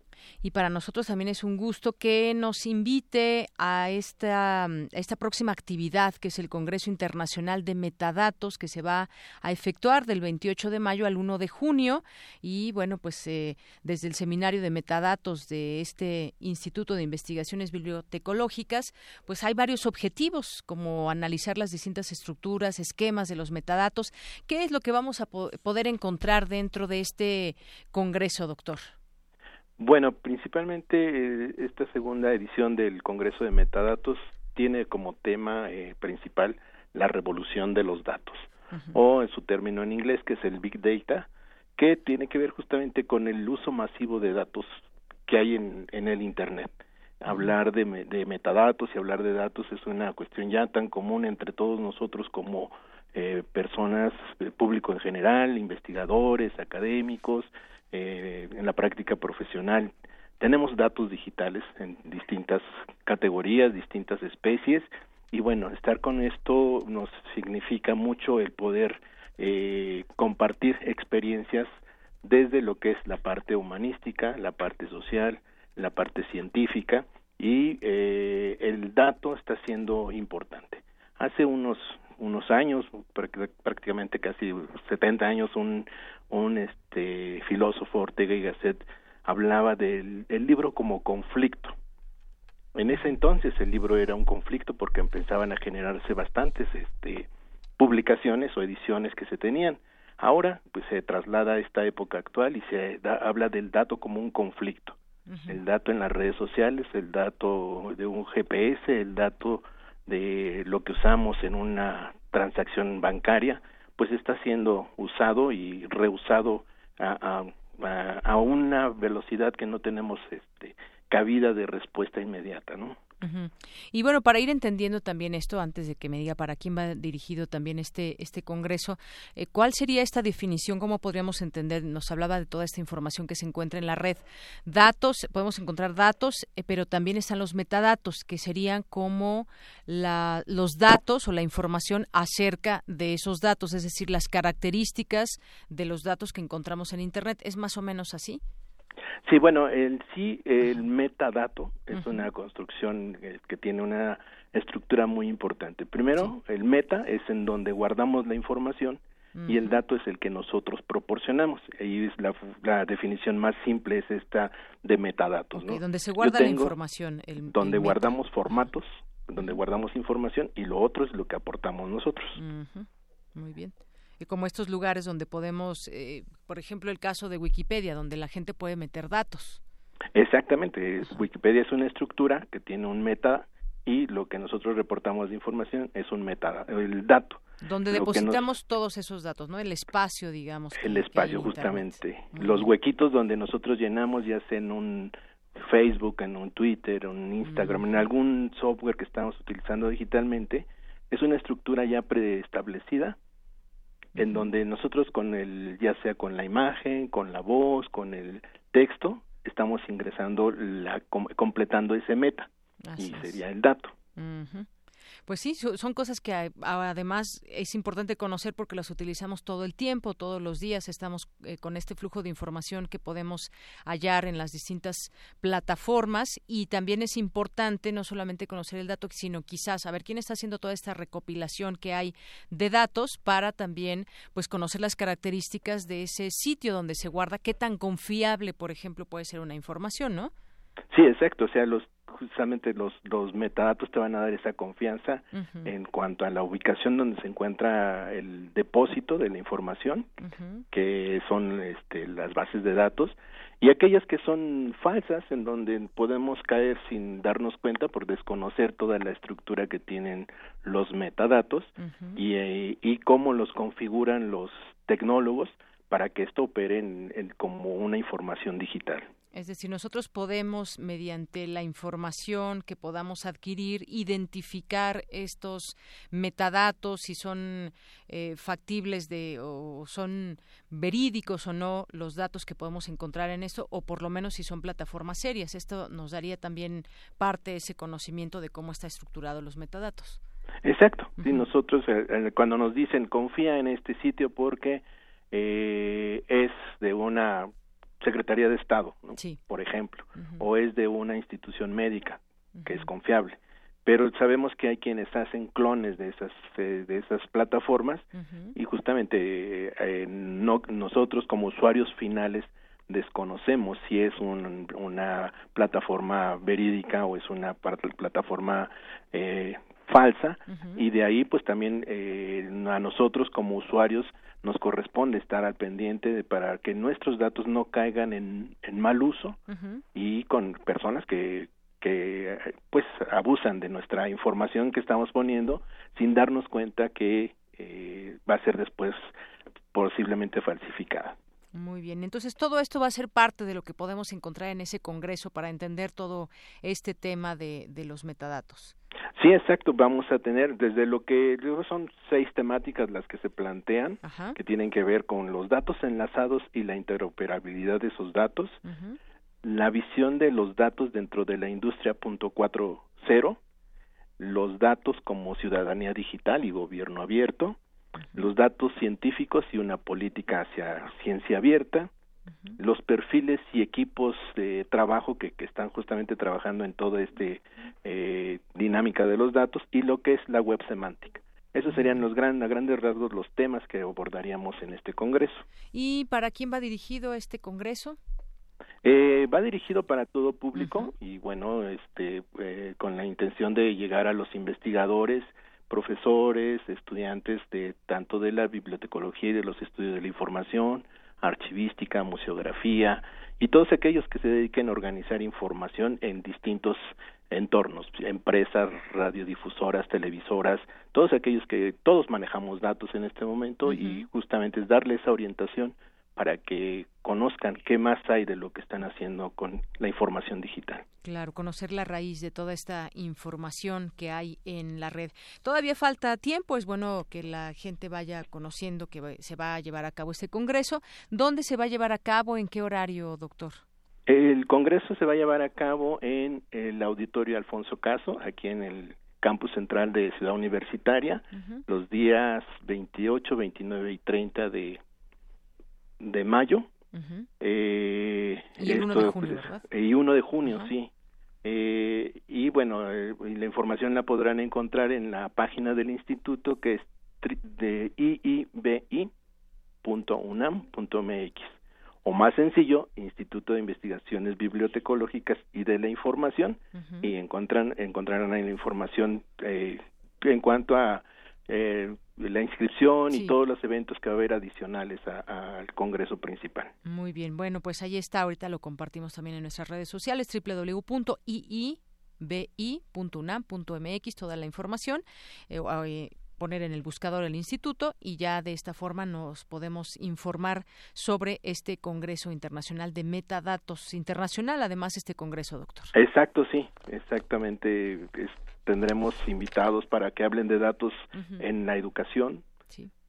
y para nosotros también es un gusto que nos invite a esta, esta próxima actividad que es el Congreso Internacional de Metadatos que se va a efectuar del 28 de mayo al 1 de junio y bueno pues eh, desde el seminario de metadatos de este Instituto de Investigaciones Bibliotecológicas pues hay varios objetivos como analizar las distintas estructuras, esquemas de los metadatos. ¿Qué es lo que vamos a poder encontrar dentro de este Congreso, doctor? Bueno, principalmente eh, esta segunda edición del Congreso de Metadatos tiene como tema eh, principal la revolución de los datos, o en su término en inglés, que es el Big Data, que tiene que ver justamente con el uso masivo de datos que hay en, en el Internet. Hablar de, de, metadatos y hablar de datos es una cuestión ya tan común entre todos nosotros como eh, personas, público en general, investigadores, académicos, eh, en la práctica profesional. Tenemos datos digitales en distintas categorías, distintas especies, y bueno, estar con esto nos significa mucho el poder eh, compartir experiencias desde lo que es la parte humanística, la parte social, la parte científica, y eh, el dato está siendo importante. Hace unos unos años, prácticamente casi 70 años, un, un este filósofo Ortega y Gasset hablaba del el libro como conflicto. En ese entonces el libro era un conflicto porque empezaban a generarse bastantes este publicaciones o ediciones que se tenían. Ahora pues se traslada a esta época actual y se habla del dato como un conflicto. el dato en las redes sociales, el dato de un GPS, el dato de lo que usamos en una transacción bancaria, pues está siendo usado y reusado a, a, a una velocidad que no tenemos este cabida de respuesta inmediata, ¿no? Y bueno, para ir entendiendo también esto, antes de que me diga para quién va dirigido también este, este Congreso, eh, ¿cuál sería esta definición? ¿Cómo podríamos entender? Nos hablaba de toda esta información que se encuentra en la red. Datos, podemos encontrar datos, eh, pero también están los metadatos, que serían como la, los datos o la información acerca de esos datos, es decir, las características de los datos que encontramos en Internet. ¿Es más o menos así? Sí, bueno, el sí, el metadato es una construcción que tiene una estructura muy importante. Primero, el meta es en donde guardamos la información y el dato es el que nosotros proporcionamos. Ahí es la, definición más simple es esta de metadatos, ¿no? Donde se guarda la información. El, donde guardamos formatos, donde guardamos información y lo otro es lo que aportamos nosotros. Muy bien como estos lugares donde podemos, eh, por ejemplo, el caso de Wikipedia, donde la gente puede meter datos. Exactamente, Wikipedia es una estructura que tiene un meta y lo que nosotros reportamos de información es un meta, el dato. Donde depositamos todos esos datos, ¿no? El espacio, digamos. El espacio, justamente. Los huequitos donde nosotros llenamos, ya sea en un Facebook, en un Twitter, en un Instagram, en algún software que estamos utilizando digitalmente, es una estructura ya preestablecida en donde nosotros con el, ya sea con la imagen, con la voz, con el texto, estamos ingresando, la, completando ese meta. Y sería el dato. Pues sí, son cosas que además es importante conocer porque las utilizamos todo el tiempo, todos los días estamos eh, con este flujo de información que podemos hallar en las distintas plataformas y también es importante no solamente conocer el dato, sino quizás saber quién está haciendo toda esta recopilación que hay de datos para también pues conocer las características de ese sitio donde se guarda, qué tan confiable, por ejemplo, puede ser una información, ¿no? Sí, exacto. O sea, los justamente los, los metadatos te van a dar esa confianza en cuanto a la ubicación donde se encuentra el depósito de la información, que son este, las bases de datos, y aquellas que son falsas, en donde podemos caer sin darnos cuenta por desconocer toda la estructura que tienen los metadatos y, eh, y cómo los configuran los tecnólogos para que esto opere como una información digital. Es decir, nosotros podemos, mediante la información que podamos adquirir, identificar estos metadatos, si son eh, factibles de o son verídicos o no los datos que podemos encontrar en esto, o por lo menos si son plataformas serias. Esto nos daría también parte de ese conocimiento de cómo está estructurado los metadatos. Exacto. Si nosotros eh, cuando nos dicen confía en este sitio porque eh, es de una Secretaría de Estado, por ejemplo, o es de una institución médica que es confiable. Pero sabemos que hay quienes hacen clones de esas eh, de esas plataformas y justamente eh, no, nosotros como usuarios finales desconocemos si es una plataforma verídica o es una plataforma eh, falsa y de ahí pues también eh, a nosotros como usuarios nos corresponde estar al pendiente de, para que nuestros datos no caigan en, en mal uso y con personas que que pues abusan de nuestra información que estamos poniendo sin darnos cuenta que eh, va a ser después posiblemente falsificada. Muy bien, entonces todo esto va a ser parte de lo que podemos encontrar en ese congreso para entender todo este tema de, de los metadatos. Sí, exacto. Vamos a tener desde lo que son seis temáticas las que se plantean, que tienen que ver con los datos enlazados y la interoperabilidad de esos datos, la visión de los datos dentro de la industria punto cuatro cero, los datos como ciudadanía digital y gobierno abierto, los datos científicos y una política hacia ciencia abierta, los perfiles y equipos de trabajo que, que están justamente trabajando en toda este eh, dinámica de los datos y lo que es la web semántica. Esos serían los gran, a grandes rasgos los temas que abordaríamos en este congreso. ¿Y para quién va dirigido este congreso? Eh, va dirigido para todo público y bueno, este, eh, con la intención de llegar a los investigadores, profesores, estudiantes de tanto de la bibliotecología y de los estudios de la información, archivística, museografía y todos aquellos que se dediquen a organizar información en distintos entornos, empresas, radiodifusoras, televisoras, todos aquellos que todos manejamos datos en este momento y justamente es darle esa orientación para que conozcan qué más hay de lo que están haciendo con la información digital. Claro, conocer la raíz de toda esta información que hay en la red. Todavía falta tiempo, es bueno que la gente vaya conociendo que se va a llevar a cabo este congreso. ¿Dónde se va a llevar a cabo? ¿En qué horario, doctor? El congreso se va a llevar a cabo en el auditorio Alfonso Caso, aquí en el campus central de Ciudad Universitaria, los días 28, 29 y 30 de de mayo. eh, y el 1 de junio, pues, ¿verdad? Y 1 de junio, sí. Eh, y bueno, eh, la información la podrán encontrar en la página del instituto que es de iibi.unam.mx o más sencillo, Instituto de Investigaciones Bibliotecológicas y de la Información y encuentran encontrarán ahí la información eh, en cuanto a eh, la inscripción y todos los eventos que va a haber adicionales al Congreso principal. Muy bien, bueno, pues ahí está, ahorita lo compartimos también en nuestras redes sociales, www.ii.bi.unam.mx, toda la información. Eh, eh, poner en el buscador el instituto y ya de esta forma nos podemos informar sobre este Congreso Internacional de Metadatos Internacional, además este Congreso, doctor. Exacto, sí, exactamente tendremos invitados para que hablen de datos en la educación,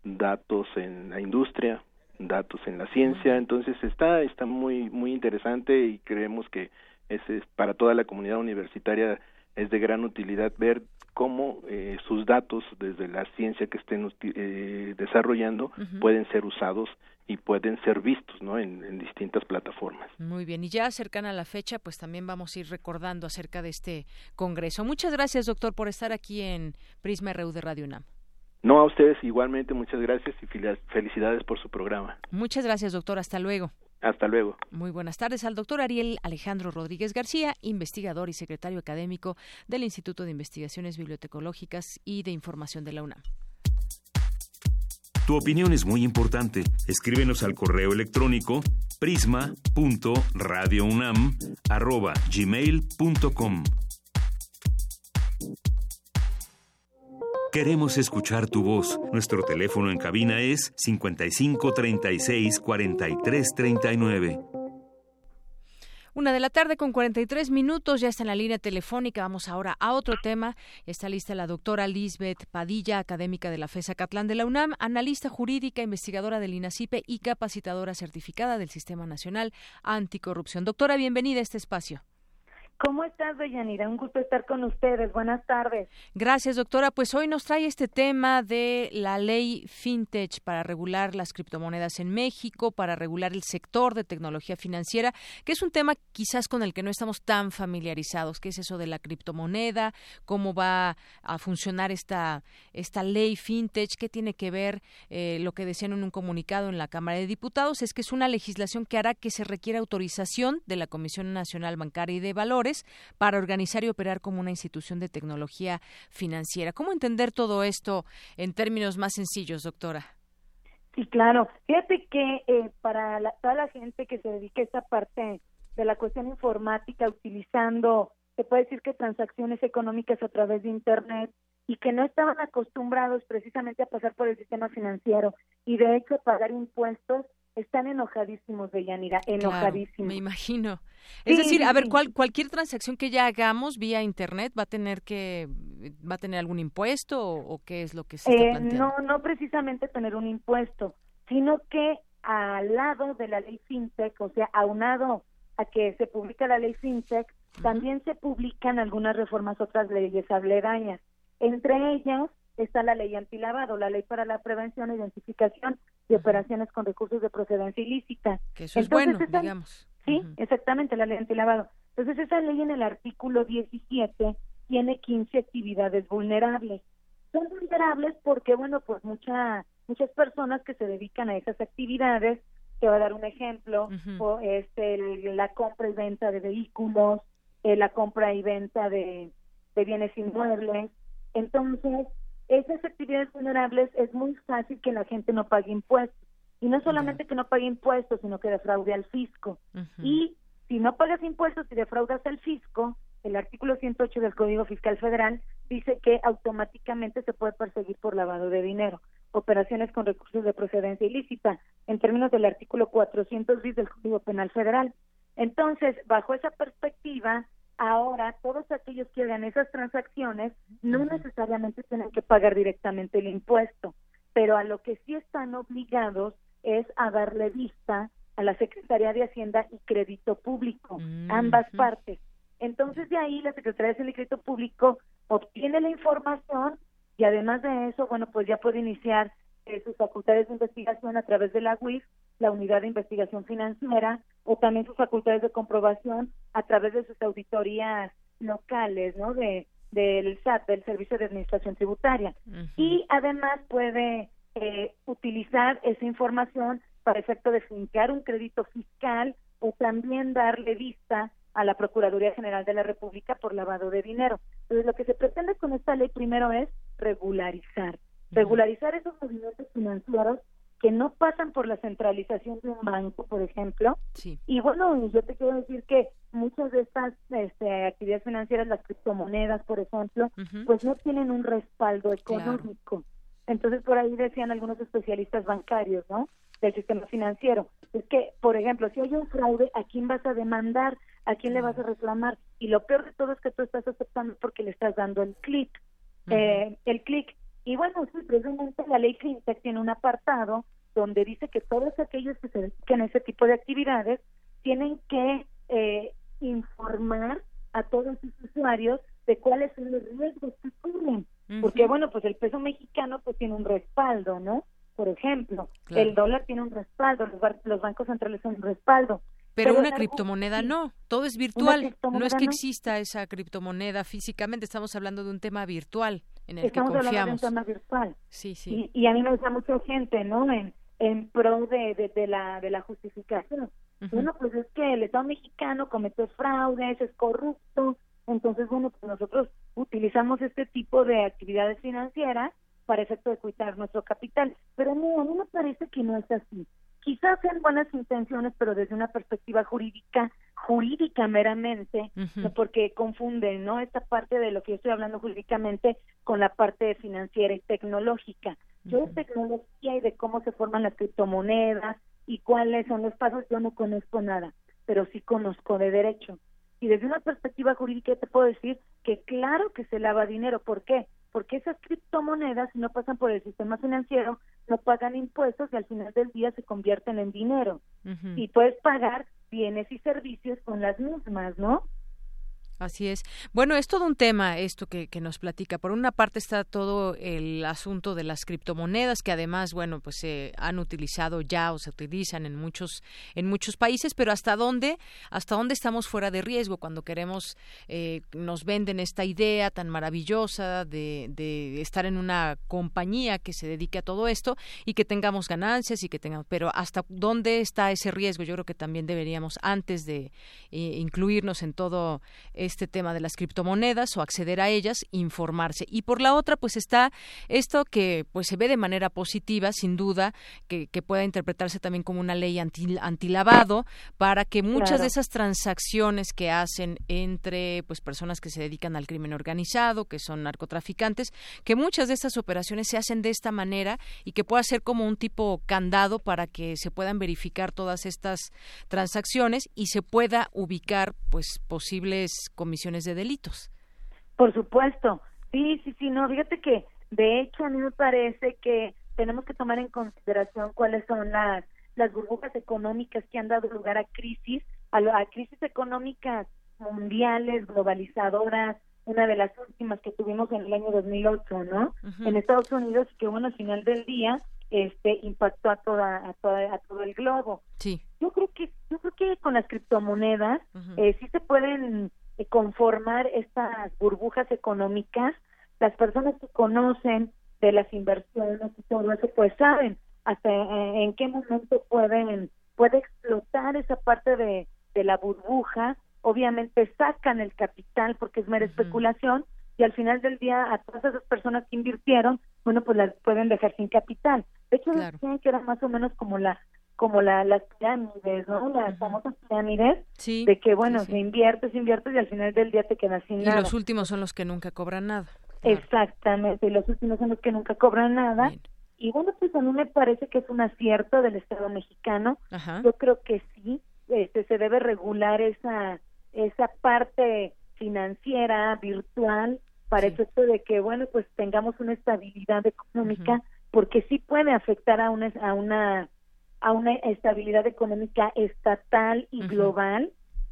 datos en la industria, datos en la ciencia, entonces está está muy muy interesante y creemos que es, para toda la comunidad universitaria es de gran utilidad ver cómo eh, sus datos desde la ciencia que estén eh, desarrollando pueden ser usados y pueden ser vistos ¿no? En, distintas plataformas. Muy bien, y ya cercana a la fecha, pues también vamos a ir recordando acerca de este Congreso. Muchas gracias, doctor, por estar aquí en Prisma RU de Radio UNAM. No, a ustedes igualmente, muchas gracias y felicidades por su programa. Muchas gracias, doctor. Hasta luego. Hasta luego. Muy buenas tardes al doctor Ariel Alejandro Rodríguez García, investigador y secretario académico del Instituto de Investigaciones Bibliotecológicas y de Información de la UNAM. Tu opinión es muy importante. Escríbenos al correo electrónico prisma.radiounam@gmail.com. Queremos escuchar tu voz. Nuestro teléfono en cabina es 55 36 43 39. Una de la tarde con 43 minutos, ya está en la línea telefónica. Vamos ahora a otro tema. Está lista la doctora Lisbeth Padilla, académica de la FESA Catlán de la UNAM, analista jurídica, investigadora del INACIPE y capacitadora certificada del Sistema Nacional Anticorrupción. Doctora, bienvenida a este espacio. ¿Cómo estás, Deyanira? Un gusto estar con ustedes. Buenas tardes. Gracias, doctora. Pues hoy nos trae este tema de la ley FinTech para regular las criptomonedas en México, para regular el sector de tecnología financiera, que es un tema quizás con el que no estamos tan familiarizados. ¿Qué es eso de la criptomoneda? ¿Cómo va a funcionar esta, esta ley FinTech? ¿Qué tiene que ver eh, lo que decían en un comunicado en la Cámara de Diputados? Es que es una legislación que hará que se requiera autorización de la Comisión Nacional Bancaria y de Valores para organizar y operar como una institución de tecnología financiera. ¿Cómo entender todo esto en términos más sencillos, doctora? Sí, claro. Fíjate que eh, para toda la gente que se dedique a esta parte de la cuestión informática utilizando, se puede decir que transacciones económicas a través de Internet y que no estaban acostumbrados precisamente a pasar por el sistema financiero y de hecho a pagar impuestos, están enojadísimos, Yanira, enojadísimos. me imagino. Es decir, a ver, cual, cualquier transacción que ya hagamos vía internet va a tener que va a tener algún impuesto o, qué es lo que se eh, No, no precisamente tener un impuesto, sino que al lado de la ley FinTech, o sea, aunado a que se publica la ley FinTech, también se publican algunas reformas, otras leyes aledañas. Entre ellas está la ley antilavado, la ley para la prevención, identificación de operaciones con recursos de procedencia ilícita. Que eso es bueno, digamos. Sí, exactamente, la ley antilavado. Entonces, esa ley en el artículo 17 tiene 15 actividades vulnerables. Son vulnerables porque, bueno, pues mucha, muchas personas que se dedican a esas actividades, te voy a dar un ejemplo, o es la compra y venta de vehículos, eh, la compra y venta de, de bienes inmuebles. Entonces, esas actividades vulnerables es muy fácil que la gente no pague impuestos. Y no solamente que no pague impuestos, sino que defraude al fisco. Y si no pagas impuestos y defraudas al fisco, el artículo 108 del Código Fiscal Federal dice que automáticamente se puede perseguir por lavado de dinero, operaciones con recursos de procedencia ilícita, en términos del artículo 410 del Código Penal Federal. Entonces, bajo esa perspectiva, ahora todos aquellos que hagan esas transacciones no necesariamente tienen que pagar directamente el impuesto, pero a lo que sí están obligados es a darle vista a la Secretaría de Hacienda y Crédito Público, mm, ambas partes. Entonces de ahí la Secretaría de Hacienda y Crédito Público obtiene la información y además de eso, bueno, pues ya puede iniciar eh, sus facultades de investigación a través de la UIF, la Unidad de Investigación Financiera, o también sus facultades de comprobación a través de sus auditorías locales, ¿no? De del SAT, del Servicio de Administración Tributaria. Y además puede eh, utilizar esa información para efecto de fincar un crédito fiscal o también darle vista a la Procuraduría General de la República por lavado de dinero. Entonces, lo que se pretende con esta ley primero es regularizar, regularizar esos movimientos financieros que no pasan por la centralización de un banco, por ejemplo. Y bueno, yo te quiero decir que muchas de estas este, actividades financieras, las criptomonedas, por ejemplo, pues no tienen un respaldo económico. Entonces, por ahí decían algunos especialistas bancarios, ¿no? Del sistema financiero. Es que, por ejemplo, si hay un fraude, ¿a quién vas a demandar? ¿A quién le vas a reclamar? Y lo peor de todo es que tú estás aceptando porque le estás dando el clic. eh, el clic. Y bueno, sí, precisamente la ley FinTech tiene un apartado donde dice que todos aquellos que se dedican a ese tipo de actividades tienen que eh, informar a todos sus usuarios de cuáles son los riesgos que corren porque bueno, pues el peso mexicano pues tiene un respaldo, ¿no? Por ejemplo, el dólar tiene un respaldo, los, bancos centrales tienen un respaldo. Pero, una criptomoneda no, todo es virtual, no es que exista esa criptomoneda físicamente, estamos hablando de un tema virtual en el que confiamos. Estamos hablando de un tema virtual. Sí, sí. Y, a mí me gusta mucha gente, ¿no? En, en pro de, de, la, de la justificación. Bueno, pues es que el Estado mexicano comete fraudes, es corrupto, entonces, bueno, pues nosotros utilizamos este tipo de actividades financieras para efecto de cuidar nuestro capital. Pero no, a mí me parece que no es así. Quizás sean buenas intenciones, pero desde una perspectiva jurídica, jurídica meramente, porque confunden, ¿no? Esta parte de lo que yo estoy hablando jurídicamente con la parte financiera y tecnológica. Yo de tecnología y de cómo se forman las criptomonedas y cuáles son los pasos, yo no conozco nada, pero sí conozco de derecho. Y desde una perspectiva jurídica te puedo decir que claro que se lava dinero. ¿Por qué? Porque esas criptomonedas, si no pasan por el sistema financiero, no pagan impuestos y al final del día se convierten en dinero. Y puedes pagar bienes y servicios con las mismas, ¿no? Así es. Bueno, es todo un tema esto que, nos platica. Por una parte está todo el asunto de las criptomonedas que además, bueno, pues se han utilizado ya o se utilizan en muchos en muchos países, pero hasta dónde hasta dónde estamos fuera de riesgo cuando queremos eh, nos venden esta idea tan maravillosa de, de estar en una compañía que se dedique a todo esto y que tengamos ganancias y que tengamos, pero hasta dónde está ese riesgo. Yo creo que también deberíamos antes de eh, incluirnos en todo este tema de las criptomonedas o acceder a ellas, informarse. Y por la otra, pues está esto que pues se ve de manera positiva, sin duda, que, que pueda interpretarse también como una ley anti, antilavado para que muchas de esas transacciones que hacen entre pues personas que se dedican al crimen organizado, que son narcotraficantes, que muchas de estas operaciones se hacen de esta manera y que pueda ser como un tipo candado para que se puedan verificar todas estas transacciones y se pueda ubicar pues posibles comisiones de delitos. Por supuesto, sí, sí, sí, no, fíjate que de hecho a mí me parece que tenemos que tomar en consideración cuáles son las, las burbujas económicas que han dado lugar a crisis, a, a crisis económicas mundiales, globalizadoras, una de las últimas que tuvimos en el año 2008, ¿no? En Estados Unidos, que bueno, al final del día, este impactó a toda a toda a todo el globo. Sí. Yo creo que yo creo que con las criptomonedas eh, sí se pueden conformar estas burbujas económicas, las personas que conocen de las inversiones y todo eso, pues saben hasta en qué momento pueden puede explotar esa parte de, de la burbuja. Obviamente sacan el capital porque es mera especulación y al final del día a todas esas personas que invirtieron, bueno, pues las pueden dejar sin capital. De hecho, decían que era más o menos como la como la, las pirámides, ¿no? Las famosas pirámides, de que, bueno, se invierte, se invierte y al final del día te quedas sin nada. Y los últimos son los que nunca cobran nada. Exactamente, y los últimos son los que nunca cobran nada. Y bueno, pues a mí me parece que es un acierto del Estado mexicano. Yo creo que sí, este, se debe regular esa, esa parte financiera, virtual, para el efecto de que, bueno, pues tengamos una estabilidad económica, porque sí puede afectar a una, a una, a una estabilidad económica estatal y global.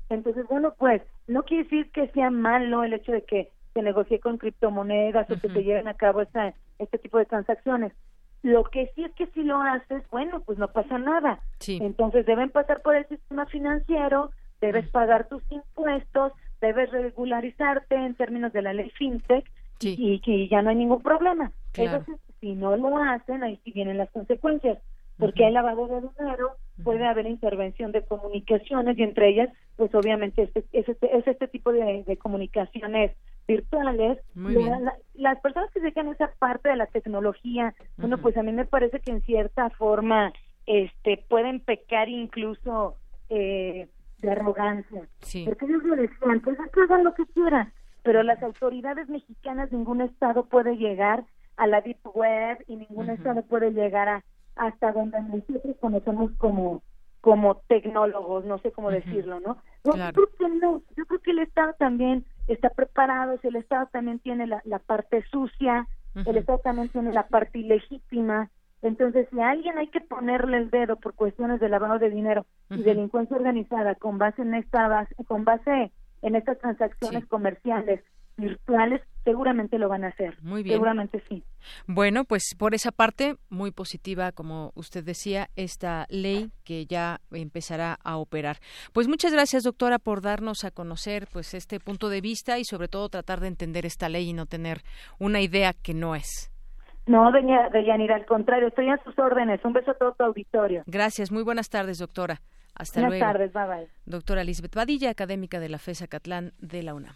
Entonces, bueno, pues no quiere decir que sea malo el hecho de que se negocie con criptomonedas o que se lleven a cabo esta, este tipo de transacciones. Lo que sí es que si lo haces, bueno, pues no pasa nada. Entonces deben pasar por el sistema financiero, debes pagar tus impuestos, debes regularizarte en términos de la ley fintech y que ya no hay ningún problema. Entonces, si no lo hacen, ahí sí vienen las consecuencias, porque hay lavado de dinero, puede haber intervención de comunicaciones y entre ellas, pues obviamente este, es, este, es este tipo de, comunicaciones virtuales. las personas que se a esa parte de la tecnología, bueno, pues a mí me parece que en cierta forma este pueden pecar incluso eh, de arrogancia. Porque ellos lo decían, pues hagan lo que quieran, pero las autoridades mexicanas, ningún estado puede llegar a la deep web y ningún estado puede llegar a hasta donde nosotros conocemos como como tecnólogos, no sé cómo decirlo, ¿no? Yo creo que no, yo creo que el Estado también está preparado, si el Estado también tiene la, la parte sucia, el Estado también tiene la parte ilegítima, entonces, si a alguien hay que ponerle el dedo por cuestiones de lavado de dinero y delincuencia organizada con base en esta base, con base en estas transacciones comerciales virtuales, seguramente lo van a hacer. Muy bien. Seguramente sí. Bueno, pues por esa parte, muy positiva, como usted decía, esta ley que ya empezará a operar. Pues muchas gracias, doctora, por darnos a conocer pues este punto de vista y sobre todo tratar de entender esta ley y no tener una idea que no es. No, doña Deyanira, al contrario, estoy a sus órdenes. Un beso a todo tu auditorio. Gracias, muy buenas tardes, doctora. Hasta buenas luego. Buenas tardes, bye bye. Doctora Lisbeth Badilla, académica de la FESA Catlán de la UNAM.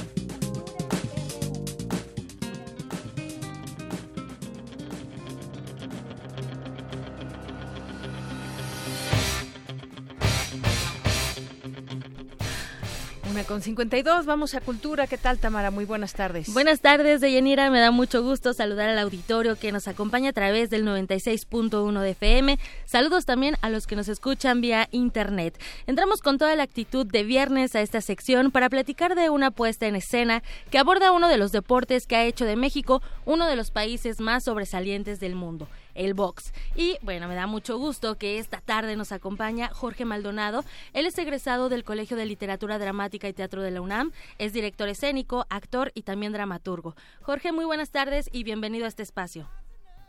Con 52, vamos a Cultura. ¿Qué tal, Tamara? Muy buenas tardes. Buenas tardes, Deyanira. Me da mucho gusto saludar al auditorio que nos acompaña a través del 96.1 de FM. Saludos también a los que nos escuchan vía Internet. Entramos con toda la actitud de viernes a esta sección para platicar de una puesta en escena que aborda uno de los deportes que ha hecho de México uno de los países más sobresalientes del mundo el box. Y bueno, me da mucho gusto que esta tarde nos acompaña Jorge Maldonado. Él es egresado del Colegio de Literatura Dramática y Teatro de la UNAM, es director escénico, actor y también dramaturgo. Jorge, muy buenas tardes y bienvenido a este espacio.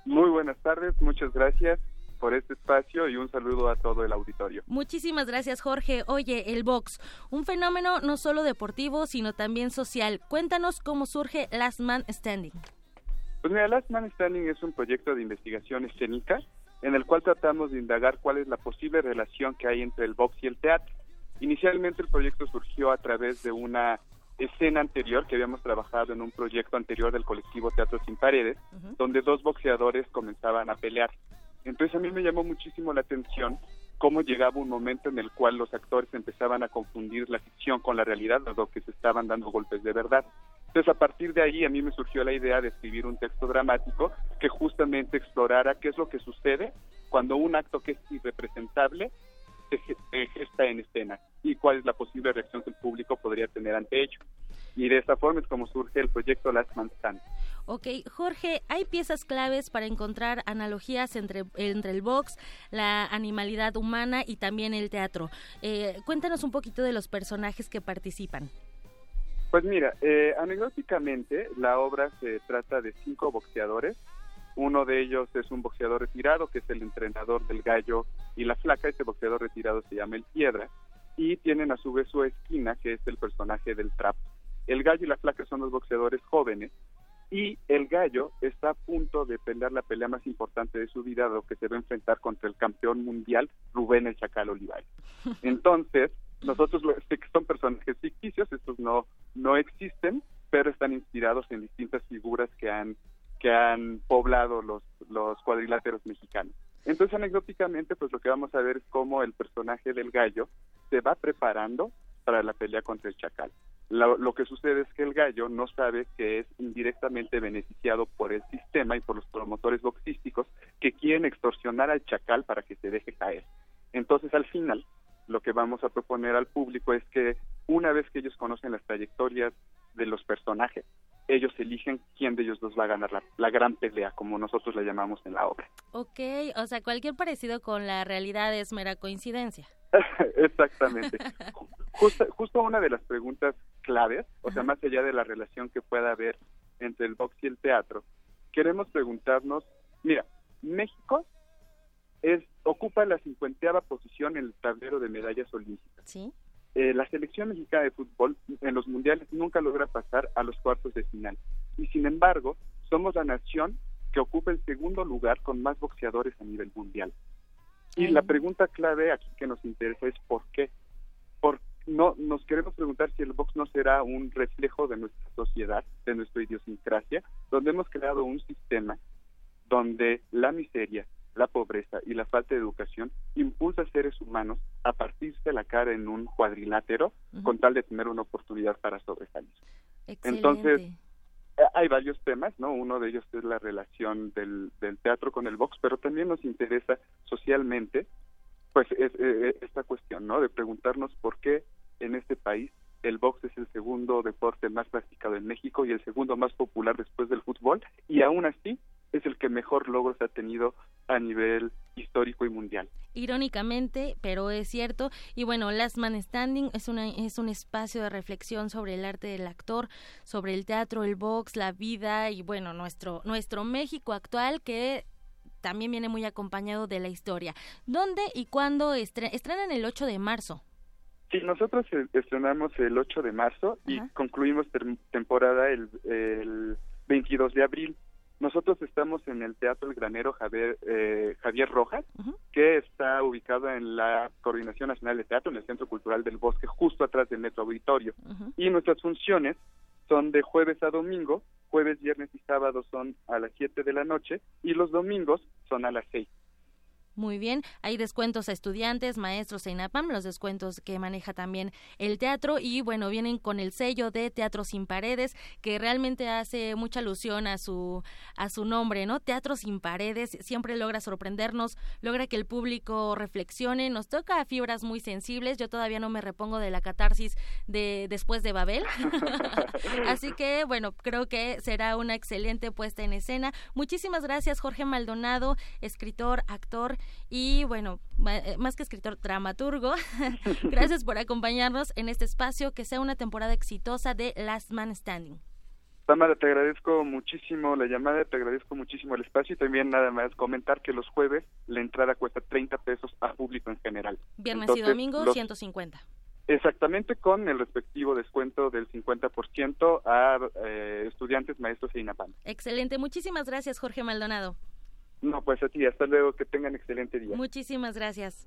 Muy buenas tardes, muchas gracias por este espacio y un saludo a todo el auditorio. Muchísimas gracias, Jorge. Oye, el box, un fenómeno no solo deportivo, sino también social. Cuéntanos cómo surge Last Man Standing. Pues mira, Last Man Standing es un proyecto de investigación escénica en el cual tratamos de indagar cuál es la posible relación que hay entre el box y el teatro. Inicialmente el proyecto surgió a través de una escena anterior que habíamos trabajado en un proyecto anterior del colectivo Teatro Sin Paredes, donde dos boxeadores comenzaban a pelear. Entonces a mí me llamó muchísimo la atención cómo llegaba un momento en el cual los actores empezaban a confundir la ficción con la realidad, dado que se estaban dando golpes de verdad. Entonces, a partir de ahí, a mí me surgió la idea de escribir un texto dramático que justamente explorara qué es lo que sucede cuando un acto que es irrepresentable se gesta en escena y cuál es la posible reacción que el público podría tener ante ello. Y de esta forma es como surge el proyecto Last Man Stand. Ok, Jorge, hay piezas claves para encontrar analogías entre, entre el box, la animalidad humana y también el teatro. Eh, cuéntanos un poquito de los personajes que participan. Pues mira, eh, anecdóticamente la obra se trata de cinco boxeadores. Uno de ellos es un boxeador retirado, que es el entrenador del gallo y la flaca. Este boxeador retirado se llama el Piedra. Y tienen a su vez su esquina, que es el personaje del trapo. El gallo y la flaca son los boxeadores jóvenes y el gallo está a punto de pelear la pelea más importante de su vida, lo que se va a enfrentar contra el campeón mundial Rubén el Chacal Olivares. Entonces, nosotros que son personajes ficticios, estos no, no existen, pero están inspirados en distintas figuras que han, que han poblado los, los cuadriláteros mexicanos. Entonces, anecdóticamente, pues lo que vamos a ver es cómo el personaje del gallo se va preparando para la pelea contra el chacal. Lo, que sucede es que el gallo no sabe que es indirectamente beneficiado por el sistema y por los promotores boxísticos que quieren extorsionar al chacal para que se deje caer. Entonces, al final, lo que vamos a proponer al público es que una vez que ellos conocen las trayectorias de los personajes, ellos eligen quién de ellos dos va a ganar la, gran pelea, como nosotros la llamamos en la obra. Ok, o sea, cualquier parecido con la realidad es mera coincidencia. Exactamente. Justo, justo una de las preguntas claves, o sea, más allá de la relación que pueda haber entre el box y el teatro, queremos preguntarnos, mira, México es ocupa la cincuenteava posición en el tablero de medallas olímpicas. Sí. Eh, la selección mexicana de fútbol en los mundiales nunca logra pasar a los cuartos de final. Y sin embargo, somos la nación que ocupa el segundo lugar con más boxeadores a nivel mundial. Y la pregunta clave aquí que nos interesa es ¿por qué? Por, no, nos queremos preguntar si el box no será un reflejo de nuestra sociedad, de nuestra idiosincrasia, donde hemos creado un sistema donde la miseria, la pobreza y la falta de educación impulsa a seres humanos a partirse la cara en un cuadrilátero con tal de tener una oportunidad para sobresalir. Entonces, eh, hay varios temas, ¿no? Uno de ellos es la relación del, del teatro con el box, pero también nos interesa socialmente, pues, es, eh, esta cuestión, ¿no? De preguntarnos por qué en este país el box es el segundo deporte más practicado en México y el segundo más popular después del fútbol, y aún así es el que mejor logros ha tenido a nivel histórico y mundial. Irónicamente, pero es cierto. Y bueno, Last Man Standing es, una, es un espacio de reflexión sobre el arte del actor, sobre el teatro, el box, la vida y bueno, nuestro, nuestro México actual que también viene muy acompañado de la historia. ¿Dónde y cuándo estrenan el 8 de marzo? Sí, nosotros estrenamos el 8 de marzo y concluimos temporada el, el 22 de abril. Nosotros estamos en el Teatro El Granero Javier, eh, Javier Rojas, que está ubicado en la Coordinación Nacional de Teatro, en el Centro Cultural del Bosque, justo atrás del Metro Auditorio. Y nuestras funciones son de jueves a domingo, jueves, viernes y sábado son a las 7 de la noche y los domingos son a las 6. Muy bien, hay descuentos a estudiantes, maestros e INAPAM, los descuentos que maneja también el teatro y bueno, vienen con el sello de Teatro sin Paredes que realmente hace mucha alusión a su a su nombre, ¿no? Teatro sin Paredes siempre logra sorprendernos, logra que el público reflexione, nos toca fibras muy sensibles, yo todavía no me repongo de la catarsis de después de Babel. Así que bueno, creo que será una excelente puesta en escena. Muchísimas gracias Jorge Maldonado, escritor, actor y bueno, eh, más que escritor, dramaturgo. Gracias por acompañarnos en este espacio, que sea una temporada exitosa de Last Man Standing. Tamara, te agradezco muchísimo la llamada, te agradezco muchísimo el espacio y también nada más comentar que los jueves la entrada cuesta 30 pesos a público en general. Viernes y domingo 150. Exactamente, con el respectivo descuento del 50% a eh, estudiantes, maestros e INAPAN. Excelente, muchísimas gracias Jorge Maldonado. No, pues a ti, hasta luego, que tengan excelente día. Muchísimas gracias.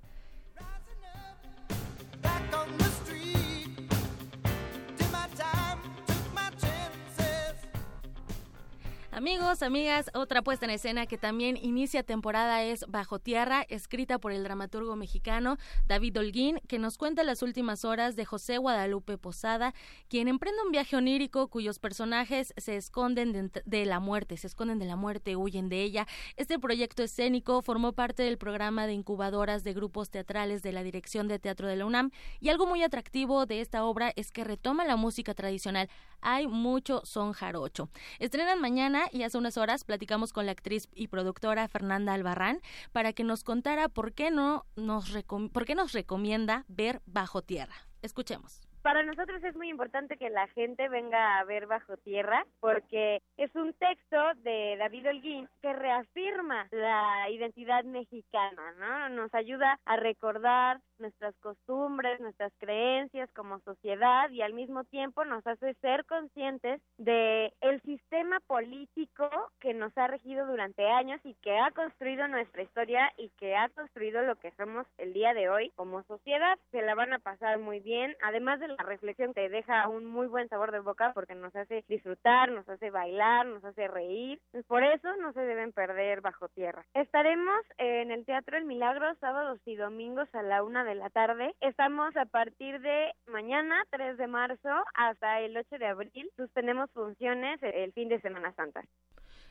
Amigos, amigas, otra puesta en escena que también inicia temporada es Bajo Tierra, escrita por el dramaturgo mexicano David Holguín, que nos cuenta las últimas horas de José Guadalupe Posada, quien emprende un viaje onírico cuyos personajes se esconden de, la muerte, se esconden de la muerte, huyen de ella. Este proyecto escénico formó parte del programa de incubadoras de grupos teatrales de la Dirección de Teatro de la UNAM y algo muy atractivo de esta obra es que retoma la música tradicional. Hay mucho son jarocho. Estrenan mañana y hace unas horas platicamos con la actriz y productora Fernanda Albarrán para que nos contara por qué no nos por qué nos recomienda ver Bajo Tierra. Escuchemos. Para nosotros es muy importante que la gente venga a ver Bajo Tierra porque es un texto de David Holguín que reafirma la identidad mexicana, ¿no? Nos ayuda a recordar nuestras costumbres, nuestras creencias como sociedad y al mismo tiempo nos hace ser conscientes de el sistema político que nos ha regido durante años y que ha construido nuestra historia y que ha construido lo que somos el día de hoy como sociedad. Se la van a pasar muy bien, además de la reflexión te deja un muy buen sabor de boca porque nos hace disfrutar, nos hace bailar, nos hace reír. Por eso no se deben perder bajo tierra. Estaremos en el Teatro El Milagro sábados y domingos a la una de la tarde. Estamos a partir de mañana, 3 de marzo, hasta el 8 de abril. Suspendemos funciones el fin de Semana Santa.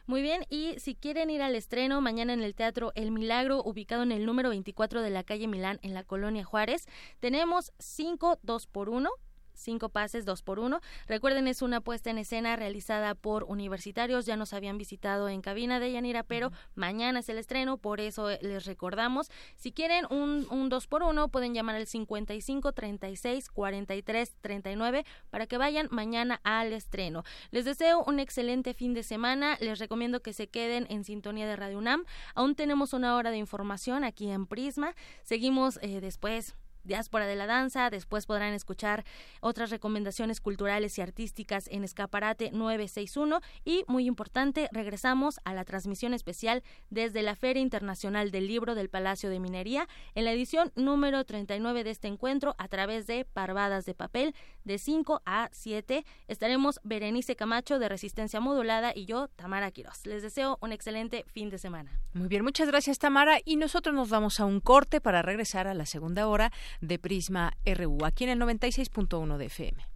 Muy bien, y si quieren ir al estreno mañana en el Teatro El Milagro, ubicado en el número 24 de la calle Milán, en la colonia Juárez, tenemos 5 2 por 1 cinco pases, dos por uno. Recuerden, es una puesta en escena realizada por universitarios. Ya nos habían visitado en cabina de Yanira, pero mañana es el estreno, por eso les recordamos. Si quieren un, un dos por uno, pueden llamar al 55 36 43 39 para que vayan mañana al estreno. Les deseo un excelente fin de semana. Les recomiendo que se queden en sintonía de Radio UNAM. Aún tenemos una hora de información aquí en Prisma. Seguimos eh, después Diáspora de la Danza. Después podrán escuchar otras recomendaciones culturales y artísticas en Escaparate 961. Y, muy importante, regresamos a la transmisión especial desde la Feria Internacional del Libro del Palacio de Minería en la edición número 39 de este encuentro a través de Parvadas de Papel de 5 a 7. Estaremos Berenice Camacho de Resistencia Modulada y yo, Tamara Quiroz. Les deseo un excelente fin de semana. Muy bien, muchas gracias Tamara y nosotros nos vamos a un corte para regresar a la segunda hora de Prisma RU, aquí en el 96.1 de FM.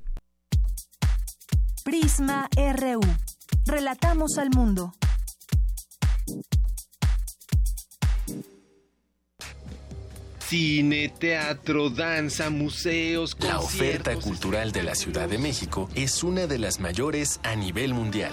Prisma RU. Relatamos al mundo. Cine, teatro, danza, museos, La oferta cultural de la Ciudad de México es una de las mayores a nivel mundial.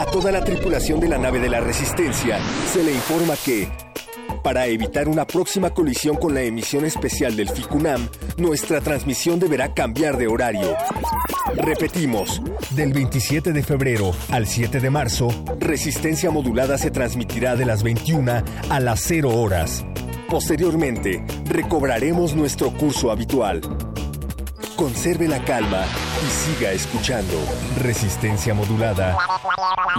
A toda la tripulación de la nave de la Resistencia se le informa que, para evitar una próxima colisión con la emisión especial del FICUNAM, nuestra transmisión deberá cambiar de horario. Repetimos, del 27 de febrero al 7 de marzo, Resistencia Modulada se transmitirá de las 21 a las 0 horas. Posteriormente, recobraremos nuestro curso habitual. Conserve la calma y siga escuchando Resistencia Modulada.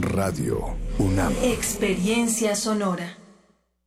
Radio UNAM. Experiencia sonora.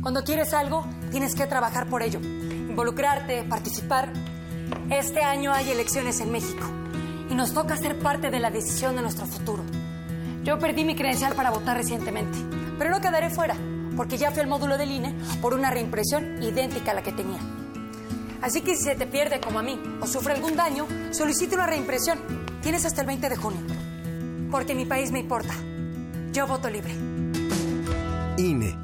Cuando quieres algo, tienes que trabajar por ello, involucrarte, participar. Este año hay elecciones en México y nos toca ser parte de la decisión de nuestro futuro. Yo perdí mi credencial para votar recientemente, pero no quedaré fuera, porque ya fui al módulo del INE por una reimpresión idéntica a la que tenía. Así que si se te pierde como a mí o sufre algún daño, solicite una reimpresión. Tienes hasta el 20 de junio. Porque mi país me importa. Yo voto libre. INE.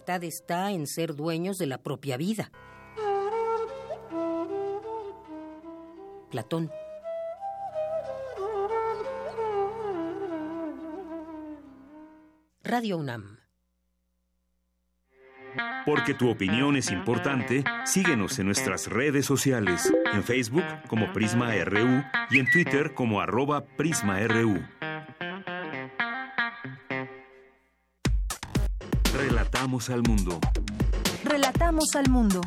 Libertad está en ser dueños de la propia vida. Platón. Radio UNAM. Porque tu opinión es importante, síguenos en nuestras redes sociales, en Facebook como Prisma RU y en Twitter como arroba PrismaRU. Relatamos al mundo. Relatamos al mundo.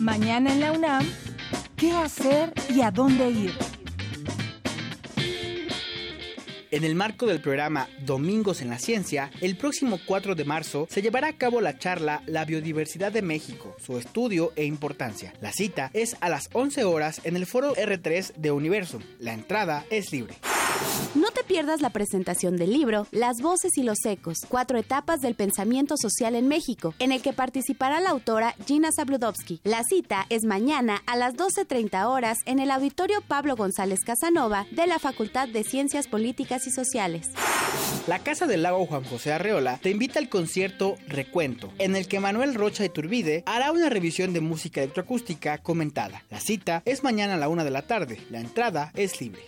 Mañana en la UNAM, ¿qué hacer y a dónde ir? En el marco del programa Domingos en la Ciencia, el próximo 4 de marzo se llevará a cabo la charla La biodiversidad de México, su estudio e importancia. La cita es a las 11 horas en el foro R3 de Universo. La entrada es libre. No te pierdas la presentación del libro Las voces y los ecos, cuatro etapas del pensamiento social en México, en el que participará la autora Gina Zabludovsky. La cita es mañana a las 12.30 horas en el auditorio Pablo González Casanova de la Facultad de Ciencias Políticas y Sociales. La Casa del Lago Juan José Arreola te invita al concierto Recuento, en el que Manuel Rocha Iturbide hará una revisión de música electroacústica comentada. La cita es mañana a la una de la tarde. La entrada es libre.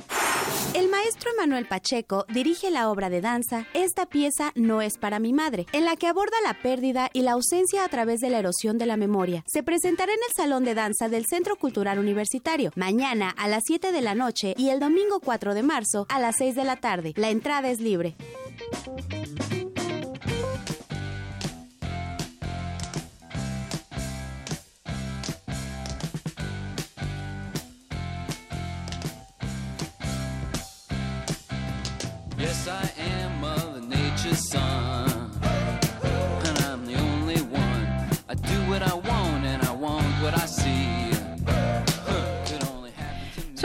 El maestro Emanuel Pacheco dirige la obra de danza Esta pieza no es para mi madre, en la que aborda la pérdida y la ausencia a través de la erosión de la memoria. Se presentará en el Salón de Danza del Centro Cultural Universitario, mañana a las 7 de la noche y el domingo 4 de marzo a las 6 de la tarde. La entrada es libre. I am Mother Nature's son. And I'm the only one. I do what I want and I want what I see.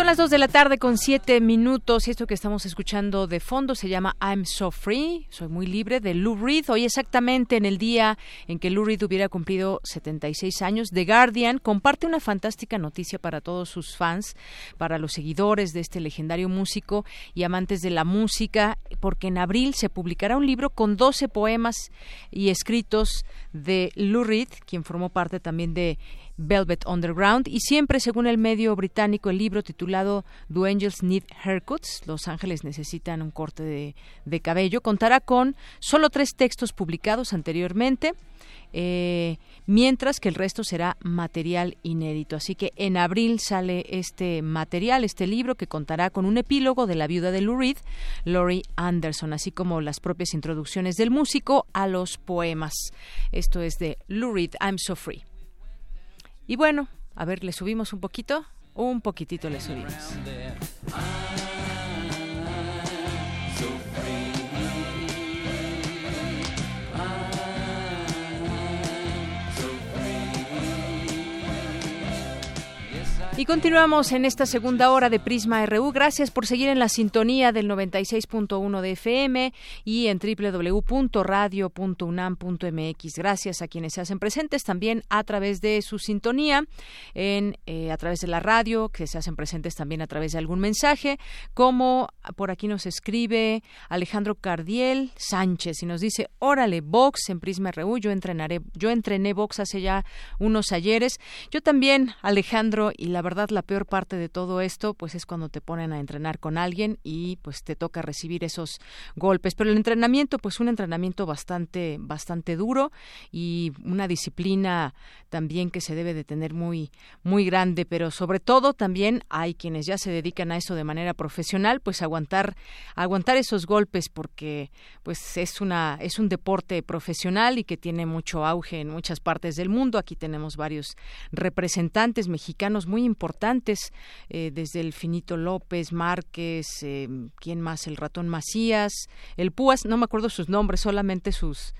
Son las 2 de la tarde con 7 minutos y esto que estamos escuchando de fondo se llama I'm So Free, soy muy libre de Lou Reed. Hoy exactamente en el día en que Lou Reed hubiera cumplido 76 años, The Guardian comparte una fantástica noticia para todos sus fans, para los seguidores de este legendario músico y amantes de la música, porque en abril se publicará un libro con 12 poemas y escritos de Lou Reed, quien formó parte también de Velvet Underground y siempre según el medio británico el libro titulado Do Angels Need Haircuts, Los Ángeles necesitan un corte de, cabello, contará con solo tres textos publicados anteriormente. Eh, mientras que el resto será material inédito. Así que en abril sale este material, este libro que contará con un epílogo de la viuda de Lou Reed, Laurie Anderson, así como las propias introducciones del músico a los poemas. Esto es de Lou Reed, I'm So Free. Y bueno, a ver, le subimos un poquito, un poquitito le subimos. Y continuamos en esta segunda hora de Prisma RU. Gracias por seguir en la sintonía del 96.1 de FM y en www.radio.unam.mx. Gracias a quienes se hacen presentes también a través de su sintonía, en, eh, a través de la radio, que se hacen presentes también a través de algún mensaje, como por aquí nos escribe Alejandro Cardiel Sánchez y nos dice, órale, box en Prisma RU. Yo entrenaré, yo entrené box hace ya unos ayeres. Yo también, Alejandro, y la la peor parte de todo esto pues es cuando te ponen a entrenar con alguien y pues te toca recibir esos golpes. Pero el entrenamiento pues un entrenamiento bastante bastante duro y una disciplina también que se debe de tener muy muy grande, pero sobre todo también hay quienes ya se dedican a eso de manera profesional, pues aguantar aguantar esos golpes porque pues es una es un deporte profesional y que tiene mucho auge en muchas partes del mundo. Aquí tenemos varios representantes mexicanos muy importantes, eh, desde el Finito López, Márquez, eh, ¿quién más? El ratón Macías, el Púas, no me acuerdo sus nombres, solamente sus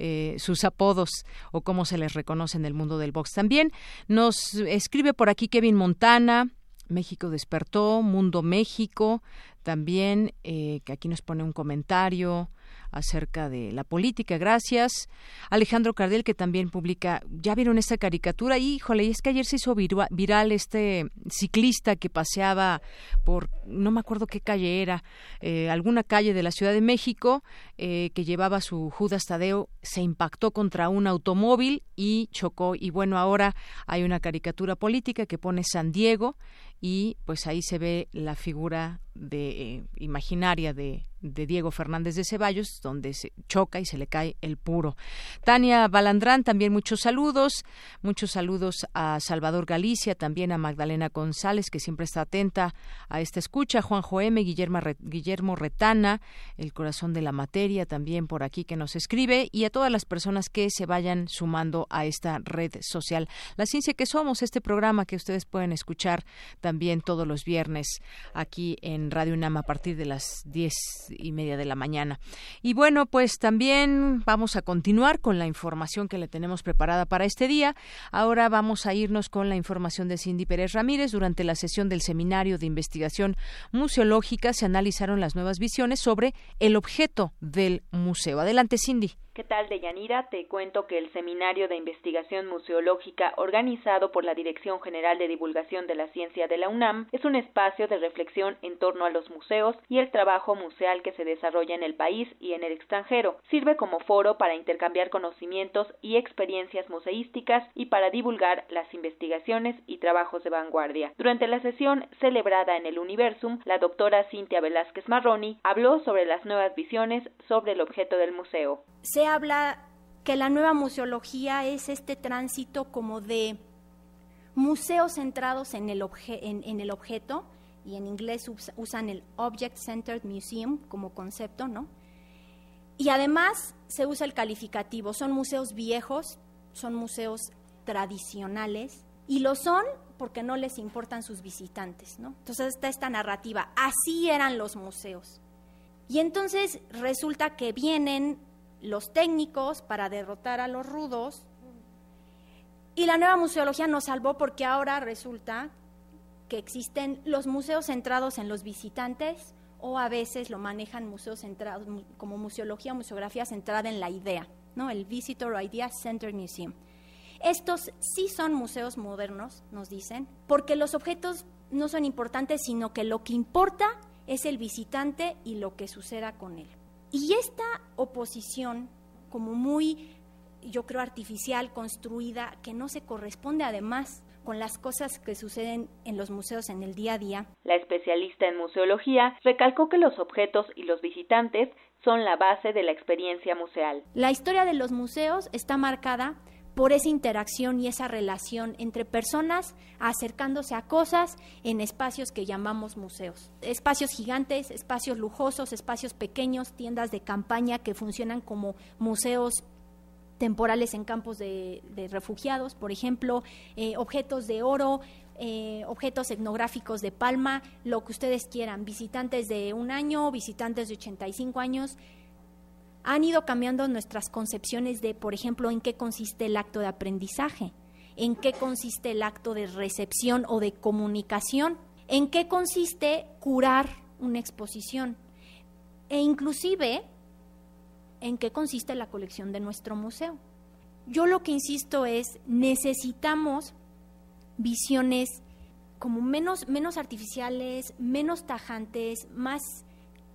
eh, sus apodos o cómo se les reconoce en el mundo del box. También nos escribe por aquí Kevin Montana, México despertó, Mundo México, también que aquí nos pone un comentario acerca de la política. Gracias. Alejandro Cardel, que también publica, ya vieron esta caricatura, híjole, y es que ayer se hizo viral este ciclista que paseaba por, no me acuerdo qué calle era, eh, alguna calle de la Ciudad de México, eh, que llevaba su Judas Tadeo, se impactó contra un automóvil y chocó. Y bueno, ahora hay una caricatura política que pone San Diego y pues ahí se ve la figura de eh, imaginaria de de Diego Fernández de Ceballos, donde se choca y se le cae el puro. Tania Balandrán, también muchos saludos, muchos saludos a Salvador Galicia, también a Magdalena González, que siempre está atenta a esta escucha, Juanjo M, Guillermo, Guillermo Retana, el corazón de la materia, también por aquí que nos escribe, y a todas las personas que se vayan sumando a esta red social. La ciencia que somos, este programa que ustedes pueden escuchar también todos los viernes aquí en Radio UNAM a partir de las 10 y media de la mañana. Y bueno, pues también vamos a continuar con la información que le tenemos preparada para este día. Ahora vamos a irnos con la información de Cindy Pérez Ramírez. Durante la sesión del Seminario de Investigación Museológica se analizaron las nuevas visiones sobre el objeto del museo. Adelante, Cindy. ¿Qué tal, Deyanira? Te cuento que el Seminario de Investigación Museológica organizado por la Dirección General de Divulgación de la Ciencia de la UNAM es un espacio de reflexión en torno a los museos y el trabajo museal que se desarrolla en el país y en el extranjero. Sirve como foro para intercambiar conocimientos y experiencias museísticas y para divulgar las investigaciones y trabajos de vanguardia. Durante la sesión celebrada en el Universum, la doctora Cintia Velázquez Marroni habló sobre las nuevas visiones sobre el objeto del museo se habla que la nueva museología es este tránsito como de museos centrados en el, objeto, y en inglés usan el Object Centered Museum como concepto, ¿no? Y además se usa el calificativo, son museos viejos, son museos tradicionales, y lo son porque no les importan sus visitantes, ¿no? Entonces está esta narrativa, así eran los museos. Y entonces resulta que vienen los técnicos para derrotar a los rudos. Y la nueva museología nos salvó porque ahora resulta que existen los museos centrados en los visitantes o a veces lo manejan museos centrados como museología o museografía centrada en la idea, ¿no? El Visitor Idea Center Museum. Estos sí son museos modernos, nos dicen, porque los objetos no son importantes, sino que lo que importa es el visitante y lo que suceda con él. Y esta oposición, como muy, yo creo, artificial, construida, que no se corresponde además con las cosas que suceden en los museos en el día a día. La especialista en museología recalcó que los objetos y los visitantes son la base de la experiencia museal. La historia de los museos está marcada por esa interacción y esa relación entre personas acercándose a cosas en espacios que llamamos museos. Espacios gigantes, espacios lujosos, espacios pequeños, tiendas de campaña que funcionan como museos temporales en campos de, refugiados, por ejemplo, eh, objetos de oro, eh, objetos etnográficos de palma, lo que ustedes quieran, visitantes de un año, visitantes de 85 años, han ido cambiando nuestras concepciones de, por ejemplo, en qué consiste el acto de aprendizaje, en qué consiste el acto de recepción o de comunicación, en qué consiste curar una exposición e inclusive en qué consiste la colección de nuestro museo. Yo lo que insisto es, necesitamos visiones como menos, menos artificiales, menos tajantes, más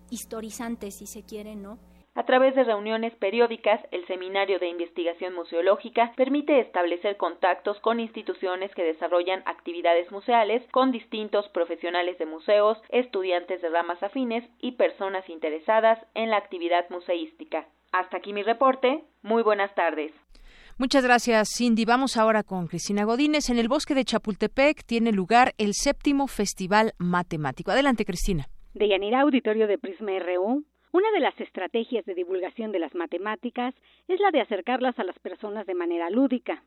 historizantes, si se quiere, ¿no? A través de reuniones periódicas, el Seminario de Investigación Museológica permite establecer contactos con instituciones que desarrollan actividades museales, con distintos profesionales de museos, estudiantes de ramas afines y personas interesadas en la actividad museística. Hasta aquí mi reporte. Muy buenas tardes. Muchas gracias, Cindy. Vamos ahora con Cristina Godínez. En el bosque de Chapultepec tiene lugar el séptimo Festival Matemático. Adelante, Cristina. De Yanira Auditorio de Prisma RU, una de las estrategias de divulgación de las matemáticas es la de acercarlas a las personas de manera lúdica.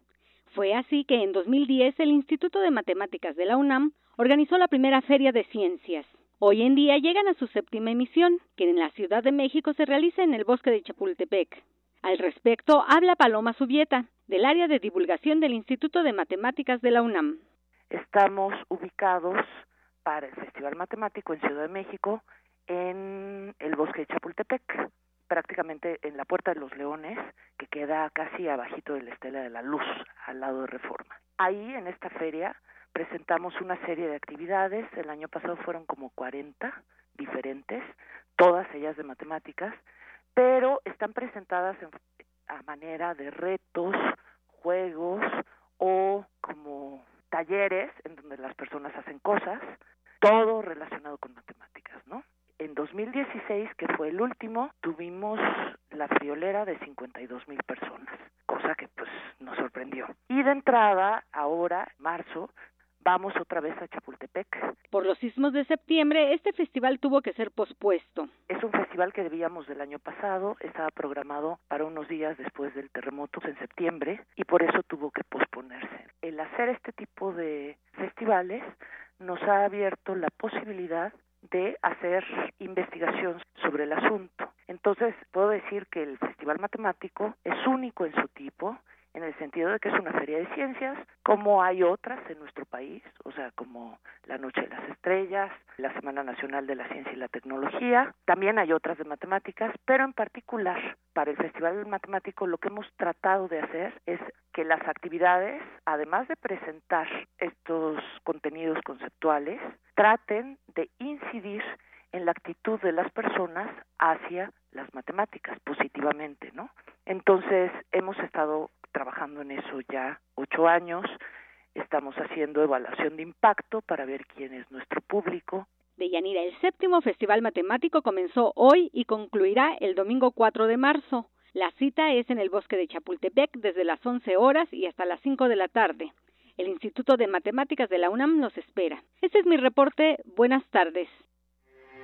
Fue así que en 2010 el Instituto de Matemáticas de la UNAM organizó la primera Feria de Ciencias. Hoy en día llegan a su séptima emisión, que en la Ciudad de México se realiza en el bosque de Chapultepec. Al respecto habla Paloma Subieta, del área de divulgación del Instituto de Matemáticas de la UNAM. Estamos ubicados para el Festival Matemático en Ciudad de México en el bosque de Chapultepec, prácticamente en la Puerta de los Leones, que queda casi abajito de la Estela de la Luz, al lado de Reforma. Ahí, en esta feria, presentamos una serie de actividades, el año pasado fueron como 40 diferentes, todas ellas de matemáticas, pero están presentadas en, a manera de retos, juegos o como talleres en donde las personas hacen cosas, todo relacionado con matemáticas, ¿no? En 2016, que fue el último, tuvimos la friolera de 52 mil personas, cosa que pues nos sorprendió. Y de entrada, ahora, marzo, vamos otra vez a Chapultepec. Por los sismos de septiembre, este festival tuvo que ser pospuesto. Es un festival que debíamos del año pasado, estaba programado para unos días después del terremoto en septiembre y por eso tuvo que posponerse. El hacer este tipo de festivales nos ha abierto la posibilidad de hacer investigación sobre el asunto. Entonces, puedo decir que el Festival Matemático es único en su tipo, en el sentido de que es una feria de ciencias, como hay otras en nuestro país, o sea, como la Noche de las Estrellas, la Semana Nacional de la Ciencia y la Tecnología, también hay otras de matemáticas, pero en particular para el Festival Matemático lo que hemos tratado de hacer es que las actividades, además de presentar estos contenidos conceptuales, traten de incidir en la actitud de las personas hacia las matemáticas positivamente, ¿no? Entonces hemos estado trabajando en eso ya ocho años, estamos haciendo evaluación de impacto para ver quién es nuestro público. De Yanira, el séptimo Festival Matemático comenzó hoy y concluirá el domingo 4 de marzo. La cita es en el bosque de Chapultepec desde las 11 horas y hasta las 5 de la tarde. El Instituto de Matemáticas de la UNAM nos espera. Este es mi reporte. Buenas tardes.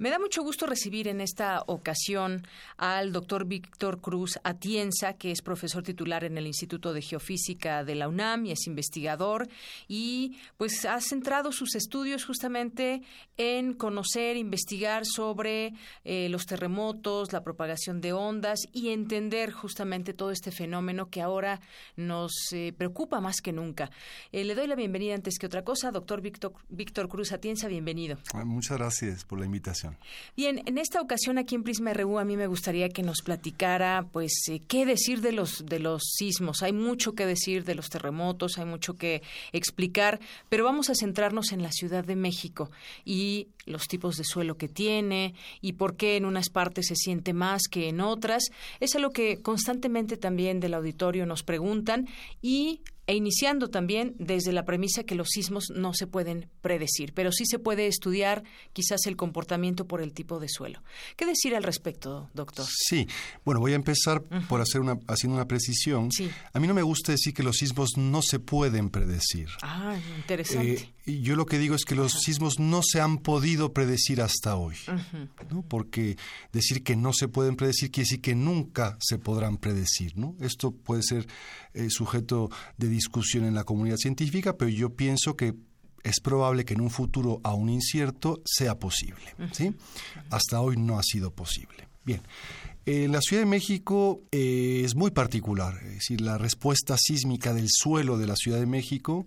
Me da mucho gusto recibir en esta ocasión al doctor Víctor Cruz Atienza, que es profesor titular en el Instituto de Geofísica de la UNAM y es investigador y pues ha centrado sus estudios justamente en conocer, investigar sobre eh, los terremotos, la propagación de ondas y entender justamente todo este fenómeno que ahora nos eh, preocupa más que nunca. Eh, le doy la bienvenida antes que otra cosa, doctor Víctor, Víctor Cruz Atienza, bienvenido. Ah, muchas gracias por la invitación. Bien, en esta ocasión aquí en Prisma RU a mí me gustaría que nos platicara, pues, eh, qué decir de los de los sismos. Hay mucho que decir de los terremotos, hay mucho que explicar, pero vamos a centrarnos en la Ciudad de México y los tipos de suelo que tiene y por qué en unas partes se siente más que en otras. Es lo que constantemente también del auditorio nos preguntan y e iniciando también desde la premisa que los sismos no se pueden predecir, pero sí se puede estudiar quizás el comportamiento por el tipo de suelo. ¿Qué decir al respecto, doctor? Sí, bueno, voy a empezar por hacer una, haciendo una precisión. A mí no me gusta decir que los sismos no se pueden predecir. Ah, interesante. Eh, yo lo que digo es que los sismos no se han podido predecir hasta hoy, ¿no? porque decir que no se pueden predecir quiere decir que nunca se podrán predecir. ¿no? Esto puede ser eh, sujeto de discusión en la comunidad científica, pero yo pienso que es probable que en un futuro aún incierto sea posible. ¿sí? Hasta hoy no ha sido posible. Bien. Eh, la Ciudad de México eh, es muy particular, es decir, la respuesta sísmica del suelo de la Ciudad de México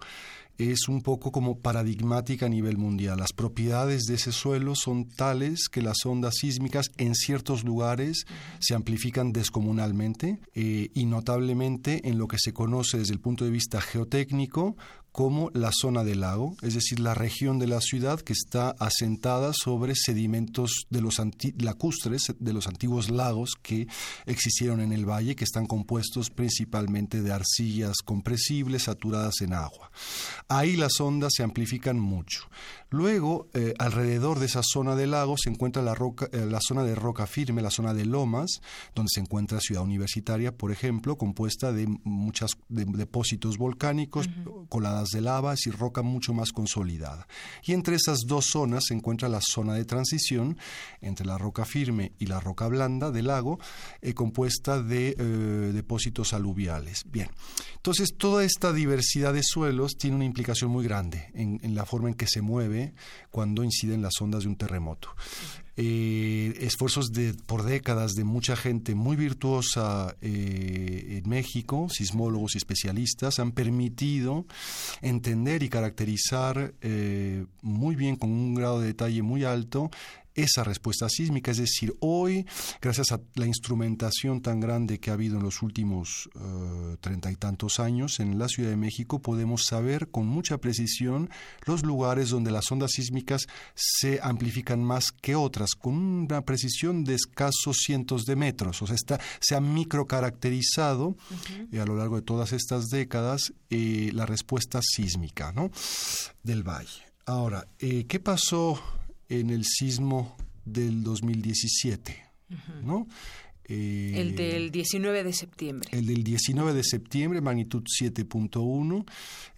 es un poco como paradigmática a nivel mundial. Las propiedades de ese suelo son tales que las ondas sísmicas en ciertos lugares se amplifican descomunalmente eh, y notablemente en lo que se conoce desde el punto de vista geotécnico como la zona del lago, es decir, la región de la ciudad que está asentada sobre sedimentos de los lacustres de los antiguos lagos que existieron en el valle, que están compuestos principalmente de arcillas compresibles saturadas en agua. Ahí las ondas se amplifican mucho. Luego, eh, alrededor de esa zona del lago se encuentra la, roca, eh, la zona de roca firme, la zona de lomas, donde se encuentra Ciudad Universitaria, por ejemplo, compuesta de muchos depósitos volcánicos, coladas de lava, y roca mucho más consolidada. Y entre esas dos zonas se encuentra la zona de transición entre la roca firme y la roca blanda del lago, eh, compuesta de depósitos aluviales. Bien, entonces toda esta diversidad de suelos tiene una implicación muy grande en la forma en que se mueve cuando inciden las ondas de un terremoto. Eh, esfuerzos por décadas de mucha gente muy virtuosa eh, en México, sismólogos y especialistas, han permitido entender y caracterizar eh, muy bien, con un grado de detalle muy alto, esa respuesta sísmica. Es decir, hoy, gracias a la instrumentación tan grande que ha habido en los últimos eh, treinta y tantos años en la Ciudad de México, podemos saber con mucha precisión los lugares donde las ondas sísmicas se amplifican más que otras, con una precisión de escasos cientos de metros. O sea, está, se ha microcaracterizado eh, a lo largo de todas estas décadas eh, la respuesta sísmica ¿no? del valle. Ahora, ¿qué pasó en el sismo del 2017, ¿no? Eh, el del 19 de septiembre. El del 19 de septiembre, magnitud 7.1,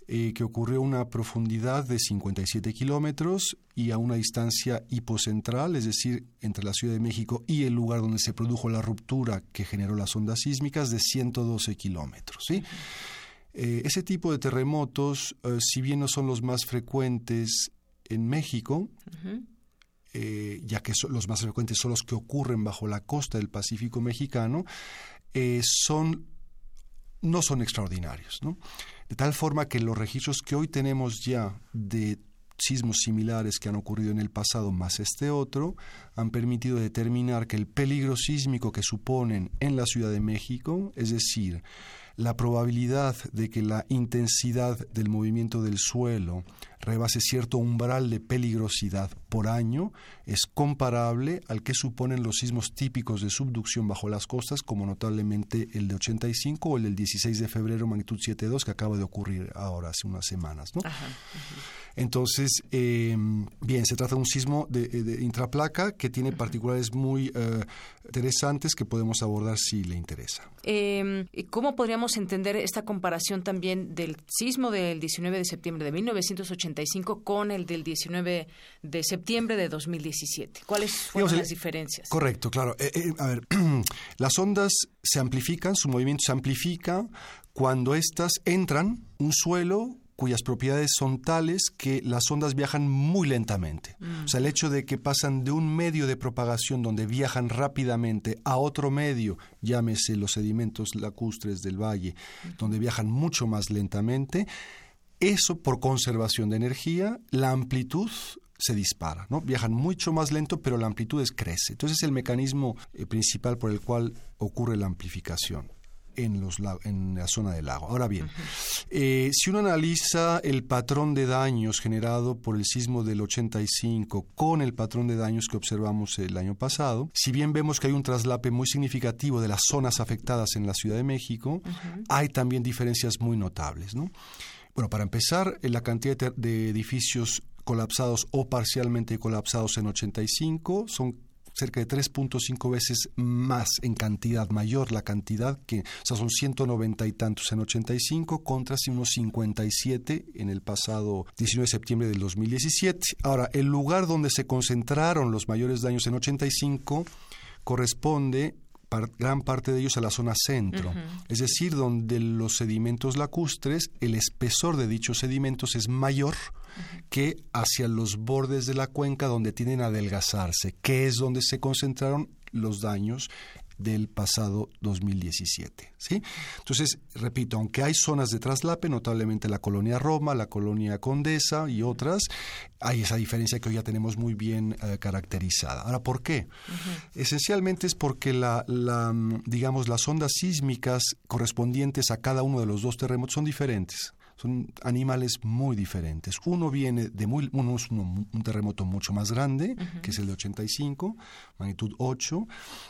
eh, que ocurrió a una profundidad de 57 kilómetros y a una distancia hipocentral, es decir, entre la Ciudad de México y el lugar donde se produjo la ruptura que generó las ondas sísmicas, de 112 kilómetros. ¿sí? Eh, ese tipo de terremotos, si bien no son los más frecuentes en México, eh, ya que los más frecuentes son los que ocurren bajo la costa del Pacífico mexicano, eh, son, no son extraordinarios. De tal forma que los registros que hoy tenemos ya de sismos similares que han ocurrido en el pasado más este otro han permitido determinar que el peligro sísmico que suponen en la Ciudad de México, es decir, la probabilidad de que la intensidad del movimiento del suelo rebase cierto umbral de peligrosidad por año es comparable al que suponen los sismos típicos de subducción bajo las costas, como notablemente el de 85 o el del 16 de febrero, magnitud 7.2, que acaba de ocurrir ahora, hace unas semanas. ¿no? Entonces, em, bien, se trata de un sismo de, intraplaca que tiene particulares muy eh, interesantes que podemos abordar si le interesa. Eh, ¿Cómo podríamos entender esta comparación también del sismo del 19 de septiembre de 1985 con el del 19 de septiembre de 2017? ¿Cuáles fueron las diferencias? Correcto, claro. Eh, eh, a ver, las ondas se amplifican, su movimiento se amplifica cuando éstas entran un suelo cuyas propiedades son tales que las ondas viajan muy lentamente. O sea, el hecho de que pasan de un medio de propagación donde viajan rápidamente a otro medio, llámese los sedimentos lacustres del valle, donde viajan mucho más lentamente, eso por conservación de energía, la amplitud se dispara, ¿no? Viajan mucho más lento, pero la amplitud crece. Entonces es el mecanismo eh, principal por el cual ocurre la amplificación en, los, en la zona del lago. Ahora bien, eh, si uno analiza el patrón de daños generado por el sismo del 85 con el patrón de daños que observamos el año pasado, si bien vemos que hay un traslape muy significativo de las zonas afectadas en la Ciudad de México, hay también diferencias muy notables. ¿no? Bueno, para empezar, la cantidad de edificios colapsados o parcialmente colapsados en 85 son cerca de 3.5 veces más en cantidad, mayor la cantidad que, o sea, son 190 y tantos en 85 contra unos 57 en el pasado 19 de septiembre del 2017. Ahora, el lugar donde se concentraron los mayores daños en 85 corresponde gran parte de ellos a la zona centro, es decir, donde los sedimentos lacustres, el espesor de dichos sedimentos es mayor que hacia los bordes de la cuenca donde tienden a adelgazarse, que es donde se concentraron los daños del pasado 2017. ¿sí? Entonces, repito, aunque hay zonas de traslape, notablemente la colonia Roma, la colonia Condesa y otras, hay esa diferencia que hoy ya tenemos muy bien eh, caracterizada. Ahora, ¿por qué? Esencialmente es porque la, la, mm, digamos, las ondas sísmicas correspondientes a cada uno de los dos terremotos son diferentes son animales muy diferentes. Uno viene de muy, uno es uno- un terremoto mucho más grande, que es el de 85, magnitud 8,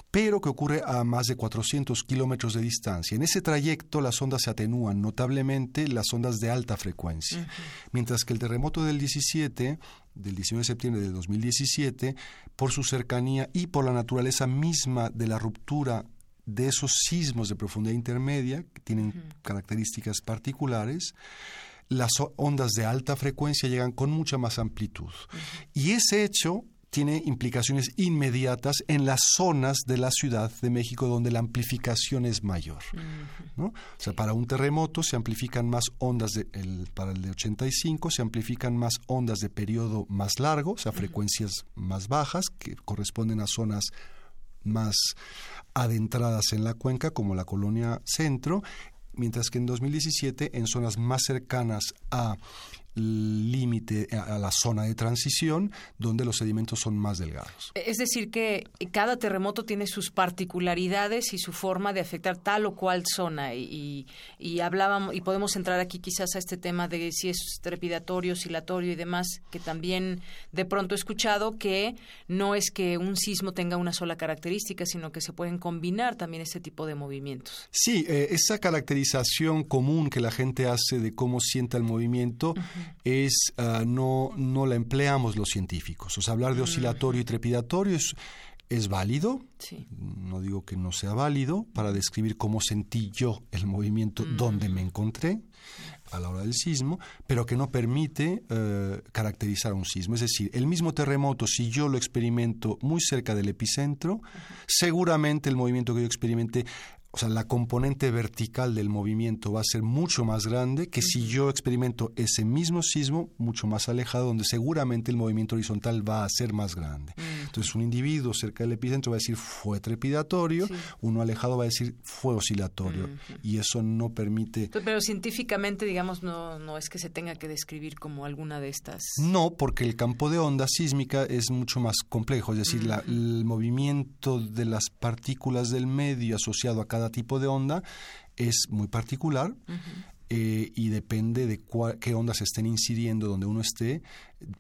pero que ocurre a más de 400 kilómetros de distancia. En ese trayecto las ondas se atenúan notablemente, las ondas de alta frecuencia. Mientras que el terremoto del 17 del 19 de septiembre de 2017, por su cercanía y por la naturaleza misma de la ruptura de esos sismos de profundidad intermedia, que tienen características particulares, las ondas de alta frecuencia llegan con mucha más amplitud. Y ese hecho tiene implicaciones inmediatas en las zonas de la Ciudad de México donde la amplificación es mayor. ¿no? O sea, para un terremoto se amplifican más ondas, de, el- para el de 85 se amplifican más ondas de periodo más largo, o sea, frecuencias más bajas que corresponden a zonas más adentradas en la cuenca, como la colonia centro, mientras que en 2017 en zonas más cercanas a límite a la zona de transición donde los sedimentos son más delgados. Es decir, que cada terremoto tiene sus particularidades y su forma de afectar tal o cual zona. Y, y hablábamos, y podemos entrar aquí quizás a este tema de si es trepidatorio, oscilatorio y demás, que también de pronto he escuchado que no es que un sismo tenga una sola característica, sino que se pueden combinar también este tipo de movimientos. Sí, eh, esa caracterización común que la gente hace de cómo sienta el movimiento es ah, no, no la empleamos los científicos. O sea, hablar de oscilatorio y trepidatorio es, es válido. No digo que no sea válido para describir cómo sentí yo el movimiento donde me encontré a la hora del sismo, pero que no permite eh, caracterizar un sismo. Es decir, el mismo terremoto, si yo lo experimento muy cerca del epicentro, seguramente el movimiento que yo experimente o sea, la componente vertical del movimiento va a ser mucho más grande que si yo experimento ese mismo sismo mucho más alejado, donde seguramente el movimiento horizontal va a ser más grande. Entonces, un individuo cerca del epicentro va a decir fue trepidatorio, uno alejado va a decir fue oscilatorio, y eso no permite Pero científicamente, digamos, no, no es que se tenga que describir como alguna de estas. No, porque el campo de onda sísmica es mucho más complejo, es decir, la- el movimiento de las partículas del medio asociado a cada tipo de onda es muy particular eh, y depende de cua- qué ondas estén incidiendo donde uno esté,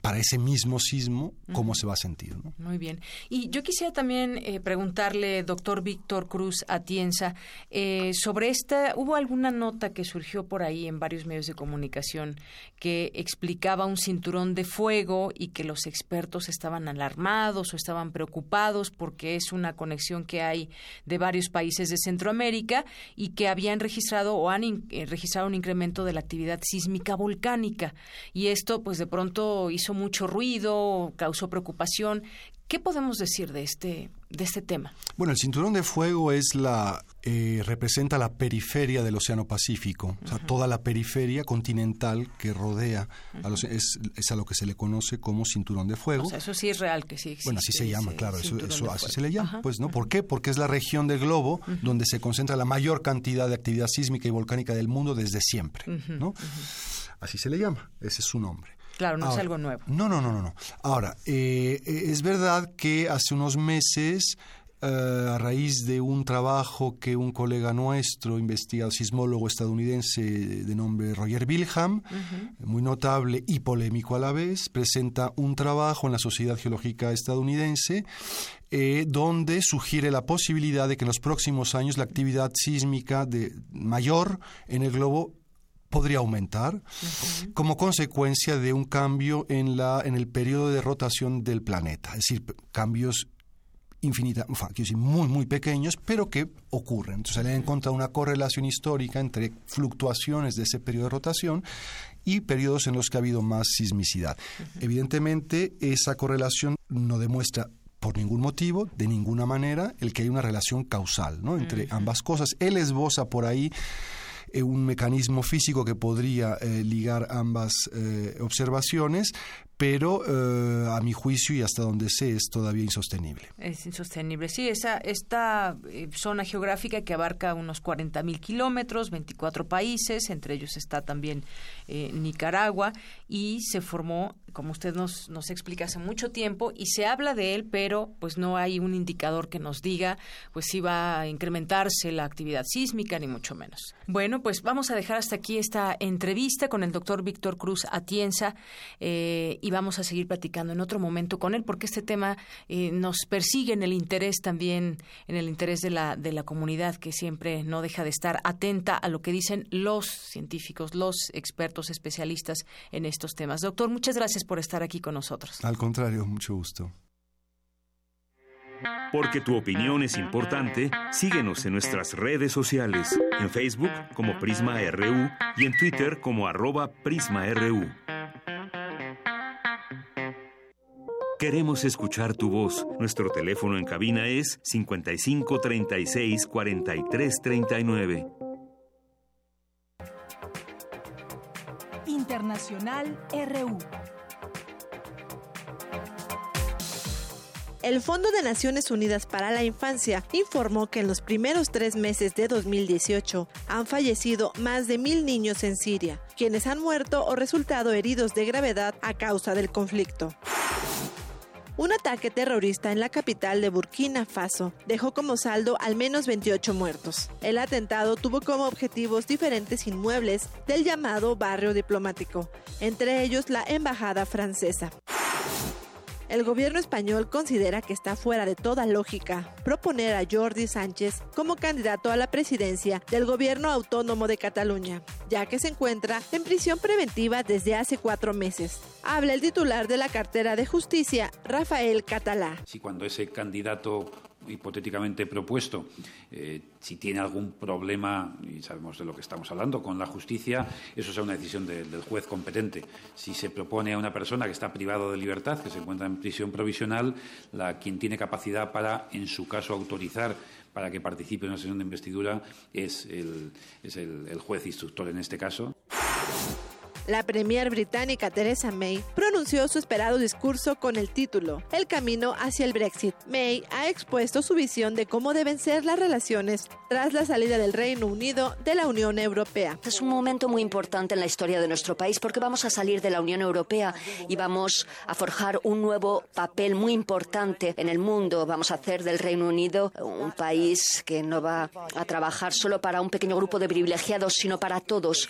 para ese mismo sismo, cómo se va a sentir. ¿no? Muy bien. Y yo quisiera también eh, preguntarle, doctor Víctor Cruz Atienza, eh, sobre esta, hubo alguna nota que surgió por ahí en varios medios de comunicación que explicaba un cinturón de fuego y que los expertos estaban alarmados o estaban preocupados porque es una conexión que hay de varios países de Centroamérica y que habían registrado o han in- eh, registrado un incremento de la actividad sísmica volcánica. Y esto, pues de pronto hizo mucho ruido, causó preocupación. ¿Qué podemos decir de este, de este tema? Bueno, el cinturón de fuego es la eh, representa la periferia del Océano Pacífico, o sea, toda la periferia continental que rodea a los, es, es a lo que se le conoce como cinturón de fuego. O sea, eso sí es real que sí existe. Bueno, así se llama, claro, eso, así se le llama, Ajá. pues, ¿no? ¿Por qué? Porque es la región del globo donde se concentra la mayor cantidad de actividad sísmica y volcánica del mundo desde siempre, ¿no? Así se le llama, ese es su nombre. Claro, no es algo nuevo. No, no, no, no. no. Ahora, eh, eh, es verdad que hace unos meses, eh, a raíz de un trabajo que un colega nuestro, investigador sismólogo estadounidense de nombre Roger Wilhelm, muy notable y polémico a la vez, presenta un trabajo en la Sociedad Geológica Estadounidense eh, donde sugiere la posibilidad de que en los próximos años la actividad sísmica de, mayor en el globo podría aumentar como consecuencia de un cambio en, la, en el periodo de rotación del planeta, es decir, cambios infinita, quiero decir, muy, muy pequeños, pero que ocurren. Entonces, le han encontrado una correlación histórica entre fluctuaciones de ese periodo de rotación y periodos en los que ha habido más sismicidad. Evidentemente, esa correlación no demuestra por ningún motivo, de ninguna manera, el que hay una relación causal ¿no? entre ambas cosas. Él esboza por ahí eh, un mecanismo físico que podría ligar ambas observaciones, pero eh, a mi juicio y hasta donde sé es todavía insostenible. Es insostenible, sí, esa, esta eh, zona geográfica que abarca unos 40 mil kilómetros, 24 países, entre ellos está también eh, Nicaragua, y se formó, como usted nos, nos explica, hace mucho tiempo, y se habla de él, pero pues no hay un indicador que nos diga pues si va a incrementarse la actividad sísmica, ni mucho menos. Bueno, pues vamos a dejar hasta aquí esta entrevista con el doctor Víctor Cruz Atienza, y vamos a seguir platicando en otro momento con él porque este tema eh, nos persigue en el interés también, en el interés de la, de la comunidad que siempre no deja de estar atenta a lo que dicen los científicos, los expertos especialistas en estos temas. Doctor, muchas gracias por estar aquí con nosotros. Al contrario, mucho gusto. Porque tu opinión es importante, síguenos en nuestras redes sociales, en Facebook como Prisma RU y en Twitter como arroba PrismaRU. Queremos escuchar tu voz. Nuestro teléfono en cabina es 55 36 43 39. Internacional RU. El Fondo de Naciones Unidas para la Infancia informó que en los primeros tres meses de 2018 han fallecido más de mil niños en Siria, quienes han muerto o resultado heridos de gravedad a causa del conflicto. Un ataque terrorista en la capital de Burkina Faso dejó como saldo al menos 28 muertos. El atentado tuvo como objetivos diferentes inmuebles del llamado barrio diplomático, entre ellos la embajada francesa. El gobierno español considera que está fuera de toda lógica proponer a Jordi Sánchez como candidato a la presidencia del gobierno autónomo de Cataluña, ya que se encuentra en prisión preventiva desde hace cuatro meses. Habla el titular de la cartera de justicia, Rafael Catalá. Si cuando ese candidato hipotéticamente propuesto, eh, si tiene algún problema, y sabemos de lo que estamos hablando, con la justicia, eso será una decisión del juez competente. Si se propone a una persona que está privado de libertad, que se encuentra en prisión provisional, quien tiene capacidad para, en su caso, autorizar para que participe en una sesión de investidura es el, es el juez instructor en este caso. La premier británica Theresa May pronunció su esperado discurso con el título El camino hacia el Brexit. May ha expuesto su visión de cómo deben ser las relaciones tras la salida del Reino Unido de la Unión Europea. Es un momento muy importante en la historia de nuestro país porque vamos a salir de la Unión Europea y vamos a forjar un nuevo papel muy importante en el mundo. Vamos a hacer del Reino Unido un país que no va a trabajar solo para un pequeño grupo de privilegiados, sino para todos.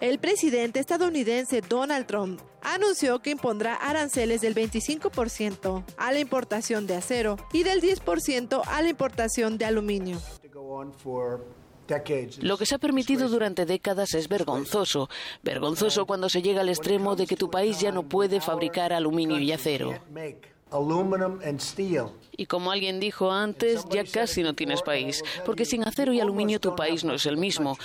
El presidente estadounidense Donald Trump anunció que impondrá aranceles del 25% a la importación de acero y del 10% a la importación de aluminio. Lo que se ha permitido durante décadas es vergonzoso. Vergonzoso cuando se llega al extremo de que tu país ya no puede fabricar aluminio y acero. Y como alguien dijo antes, ya casi no tienes país, porque sin acero y aluminio tu país no es el mismo.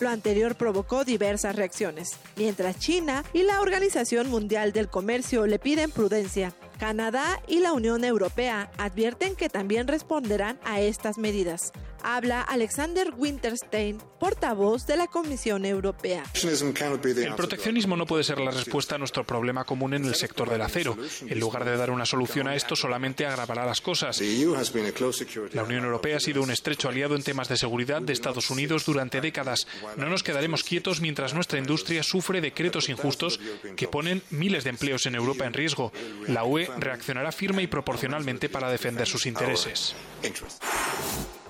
Lo anterior provocó diversas reacciones, mientras China y la Organización Mundial del Comercio le piden prudencia. Canadá y la Unión Europea advierten que también responderán a estas medidas. Habla Alexander Winterstein, portavoz de la Comisión Europea. El proteccionismo no puede ser la respuesta a nuestro problema común en el sector del acero. En lugar de dar una solución a esto, solamente agravará las cosas. La Unión Europea ha sido un estrecho aliado en temas de seguridad de Estados Unidos durante décadas. No nos quedaremos quietos mientras nuestra industria sufre decretos injustos que ponen miles de empleos en Europa en riesgo. La UE reaccionará firme y proporcionalmente para defender sus intereses.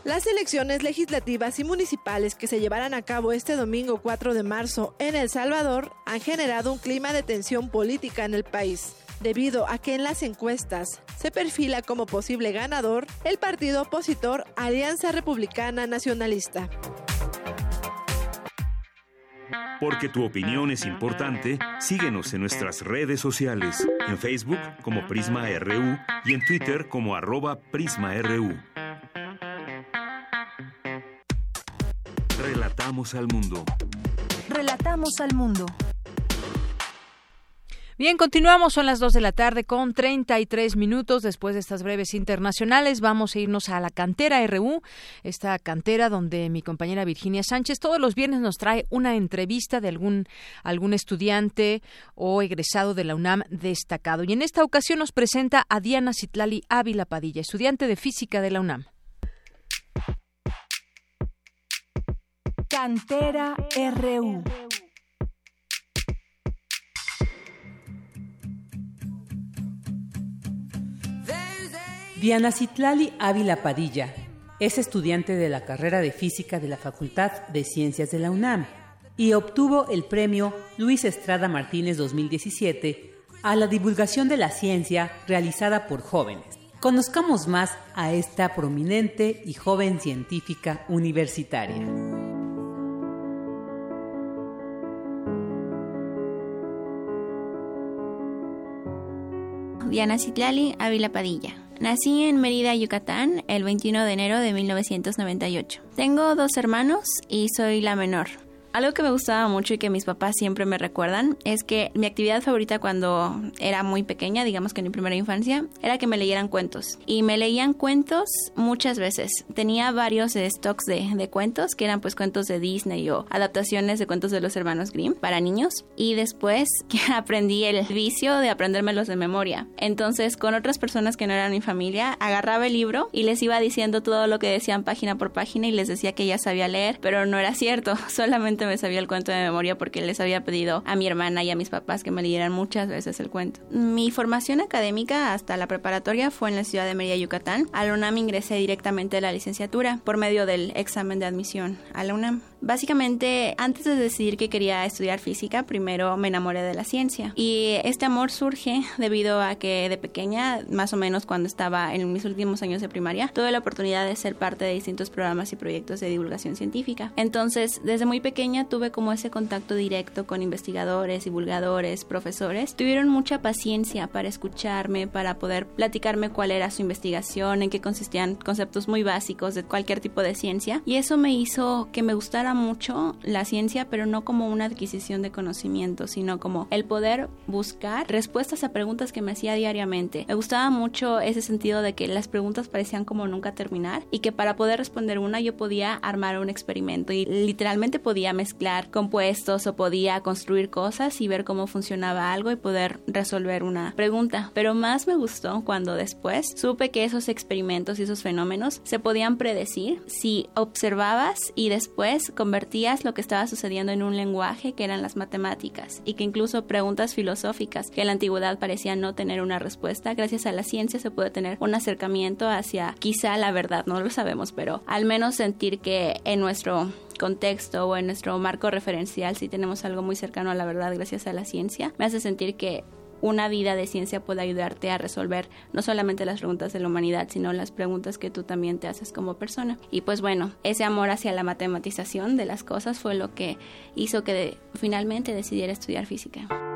Las elecciones legislativas y municipales que se llevarán a cabo este domingo 4 de marzo en El Salvador han generado un clima de tensión política en el país, debido a que en las encuestas se perfila como posible ganador el partido opositor Alianza Republicana Nacionalista. Porque tu opinión es importante, síguenos en nuestras redes sociales, en Facebook como Prisma RU y en Twitter como arroba PrismaRU. Relatamos al mundo. Relatamos al mundo. Bien, continuamos, son las 2 de la tarde con 33 minutos. Después de estas breves internacionales, vamos a irnos a la cantera RU, esta cantera donde mi compañera Virginia Sánchez todos los viernes nos trae una entrevista de algún, algún estudiante o egresado de la UNAM destacado. Y en esta ocasión nos presenta a Diana Citlali Ávila Padilla, estudiante de física de la UNAM. Cantera RU. Diana Citlali Ávila Padilla es estudiante de la carrera de física de la Facultad de Ciencias de la UNAM y obtuvo el premio Luis Estrada Martínez 2017 a la divulgación de la ciencia realizada por jóvenes. Conozcamos más a esta prominente y joven científica universitaria. Diana Citlali Ávila Padilla. Nací en Mérida, Yucatán, el 21 de enero de 1998. Tengo dos hermanos y soy la menor. Algo que me gustaba mucho y que mis papás siempre me recuerdan es que mi actividad favorita cuando era muy pequeña, digamos que en mi primera infancia, era que me leyeran cuentos. Y me leían cuentos muchas veces. Tenía varios stocks de, de cuentos, que eran pues cuentos de Disney o adaptaciones de cuentos de los hermanos Grimm para niños. Y después aprendí el vicio de aprendérmelos de memoria. Entonces, con otras personas que no eran mi familia, agarraba el libro y les iba diciendo todo lo que decían página por página y les decía que ya sabía leer, pero no era cierto, solamente me sabía el cuento de memoria porque les había pedido a mi hermana y a mis papás que me leyeran muchas veces el cuento. Mi formación académica hasta la preparatoria fue en la ciudad de Mérida, Yucatán. A la UNAM ingresé directamente a la licenciatura por medio del examen de admisión a la UNAM. Básicamente, antes de decidir que quería estudiar física, primero me enamoré de la ciencia. Y este amor surge debido a que de pequeña, más o menos cuando estaba en mis últimos años de primaria, tuve la oportunidad de ser parte de distintos programas y proyectos de divulgación científica. Entonces, desde muy pequeña tuve como ese contacto directo con investigadores, divulgadores, profesores. Tuvieron mucha paciencia para escucharme, para poder platicarme cuál era su investigación, en qué consistían conceptos muy básicos de cualquier tipo de ciencia. Y eso me hizo que me gustara mucho la ciencia, pero no como una adquisición de conocimiento, sino como el poder buscar respuestas a preguntas que me hacía diariamente. Me gustaba mucho ese sentido de que las preguntas parecían como nunca terminar y que para poder responder una yo podía armar un experimento y literalmente podía mezclar compuestos o podía construir cosas y ver cómo funcionaba algo y poder resolver una pregunta. Pero más me gustó cuando después supe que esos experimentos y esos fenómenos se podían predecir si observabas y después convertías lo que estaba sucediendo en un lenguaje que eran las matemáticas y que incluso preguntas filosóficas que en la antigüedad parecían no tener una respuesta, gracias a la ciencia se puede tener un acercamiento hacia quizá la verdad, no lo sabemos, pero al menos sentir que en nuestro contexto o en nuestro marco referencial si tenemos algo muy cercano a la verdad gracias a la ciencia, me hace sentir que una vida de ciencia puede ayudarte a resolver no solamente las preguntas de la humanidad, sino las preguntas que tú también te haces como persona. Y pues bueno, ese amor hacia la matematización de las cosas fue lo que hizo que finalmente decidiera estudiar física.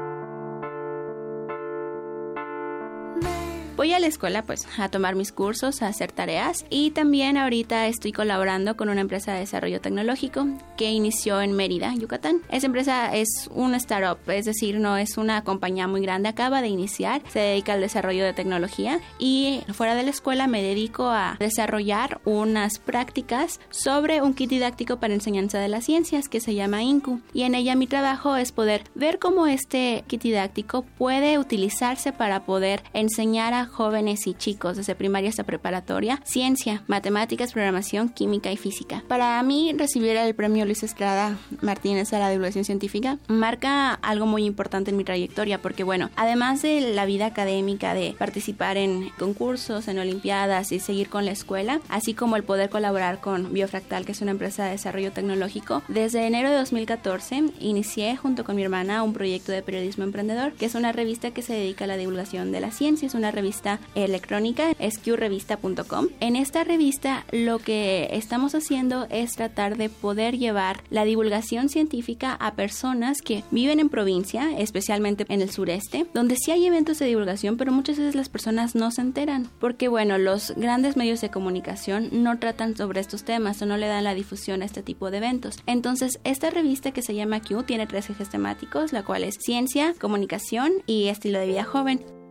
Voy a la escuela pues a tomar mis cursos, a hacer tareas y también ahorita estoy colaborando con una empresa de desarrollo tecnológico que inició en Mérida, Yucatán. Esa empresa es una startup, es decir, no es una compañía muy grande, acaba de iniciar, se dedica al desarrollo de tecnología y fuera de la escuela me dedico a desarrollar unas prácticas sobre un kit didáctico para enseñanza de las ciencias que se llama INCU y en ella mi trabajo es poder ver cómo este kit didáctico puede utilizarse para poder enseñar a jóvenes y chicos desde primaria hasta preparatoria, ciencia, matemáticas, programación, química y física. Para mí, recibir el premio Luis Estrada Martínez a la divulgación científica marca algo muy importante en mi trayectoria porque, bueno, además de la vida académica, de participar en concursos, en olimpiadas y seguir con la escuela, así como el poder colaborar con Biofractal, que es una empresa de desarrollo tecnológico, desde enero de 2014 inicié junto con mi hermana un proyecto de periodismo emprendedor, que es una revista que se dedica a la divulgación de la ciencia, es una revista revista electrónica, sqrevista.com. En esta revista lo que estamos haciendo es tratar de poder llevar la divulgación científica a personas que viven en provincia, especialmente en el sureste, donde sí hay eventos de divulgación, pero muchas veces las personas no se enteran, porque bueno, los grandes medios de comunicación no tratan sobre estos temas o no le dan la difusión a este tipo de eventos. Entonces, esta revista que se llama Q tiene tres ejes temáticos, la cual es ciencia, comunicación y estilo de vida joven.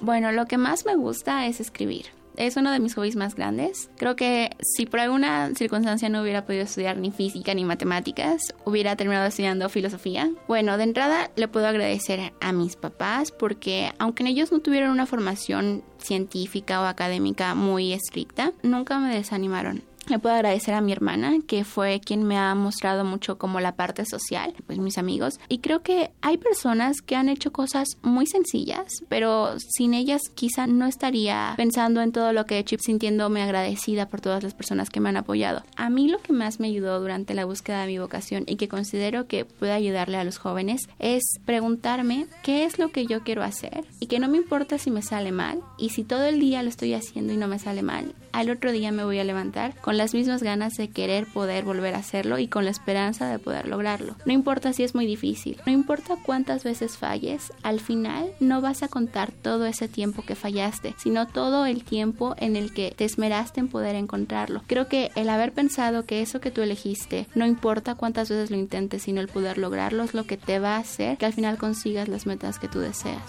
Bueno, lo que más me gusta es escribir. Es uno de mis hobbies más grandes. Creo que si por alguna circunstancia no hubiera podido estudiar ni física ni matemáticas, hubiera terminado estudiando filosofía. Bueno, de entrada le puedo agradecer a mis papás porque aunque ellos no tuvieron una formación científica o académica muy estricta, nunca me desanimaron. Le puedo agradecer a mi hermana, que fue quien me ha mostrado mucho como la parte social, pues mis amigos. Y creo que hay personas que han hecho cosas muy sencillas, pero sin ellas quizá no estaría pensando en todo lo que he hecho y sintiéndome agradecida por todas las personas que me han apoyado. A mí lo que más me ayudó durante la búsqueda de mi vocación y que considero que puede ayudarle a los jóvenes es preguntarme qué es lo que yo quiero hacer y que no me importa si me sale mal y si todo el día lo estoy haciendo y no me sale mal, al otro día me voy a levantar con las mismas ganas de querer poder volver a hacerlo y con la esperanza de poder lograrlo. No importa si es muy difícil, no importa cuántas veces falles, al final no vas a contar todo ese tiempo que fallaste, sino todo el tiempo en el que te esmeraste en poder encontrarlo. Creo que el haber pensado que eso que tú elegiste, no importa cuántas veces lo intentes, sino el poder lograrlo es lo que te va a hacer que al final consigas las metas que tú deseas.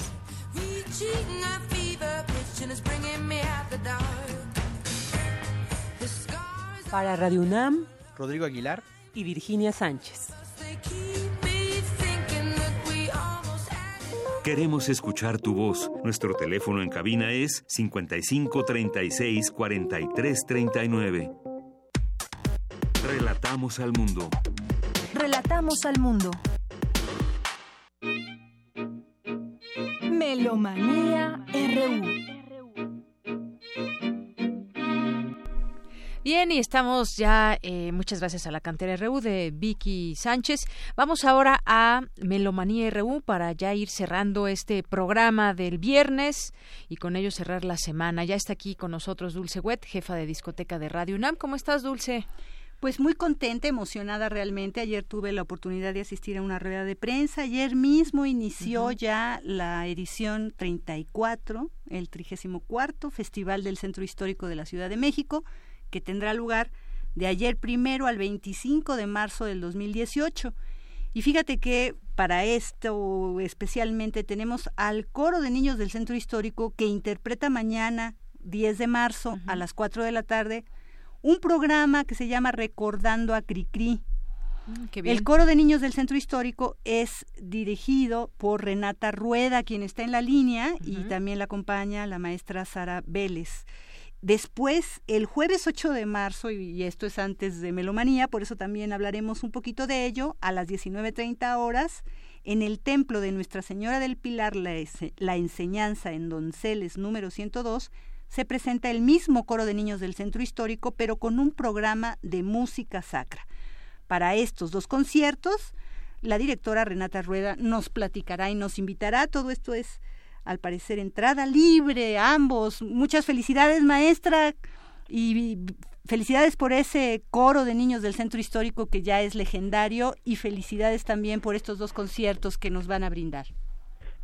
Para Radio UNAM, Rodrigo Aguilar y Virginia Sánchez. Queremos escuchar tu voz. Nuestro teléfono en cabina es 55 36 43 39. Relatamos al mundo. Relatamos al mundo. Melomanía RU. Bien, y estamos ya, eh, muchas gracias a la cantera RU de Vicky Sánchez. Vamos ahora a Melomanía RU para ya ir cerrando este programa del viernes y con ello cerrar la semana. Ya está aquí con nosotros Dulce Wet, jefa de discoteca de Radio UNAM. ¿Cómo estás, Dulce? Pues muy contenta, emocionada realmente. Ayer tuve la oportunidad de asistir a una rueda de prensa. Ayer mismo inició ya la edición 34, el 34 Festival del Centro Histórico de la Ciudad de México que tendrá lugar de ayer primero al 25 de marzo del 2018. Y fíjate que para esto especialmente tenemos al coro de niños del Centro Histórico que interpreta mañana, 10 de marzo, a las 4 de la tarde, un programa que se llama Recordando a Cricri. Mm, El coro de niños del Centro Histórico es dirigido por Renata Rueda, quien está en la línea, y también la acompaña la maestra Sara Vélez. Después, el jueves 8 de marzo, y esto es antes de Melomanía, por eso también hablaremos un poquito de ello, a las 19.30 horas, en el templo de Nuestra Señora del Pilar, la, la, enseñanza en Donceles número 102, se presenta el mismo coro de niños del centro histórico, pero con un programa de música sacra. Para estos dos conciertos, la directora Renata Rueda nos platicará y nos invitará. Todo esto es al parecer entrada libre, ambos. Muchas felicidades, maestra, y felicidades por ese coro de niños del centro histórico que ya es legendario y felicidades también por estos dos conciertos que nos van a brindar.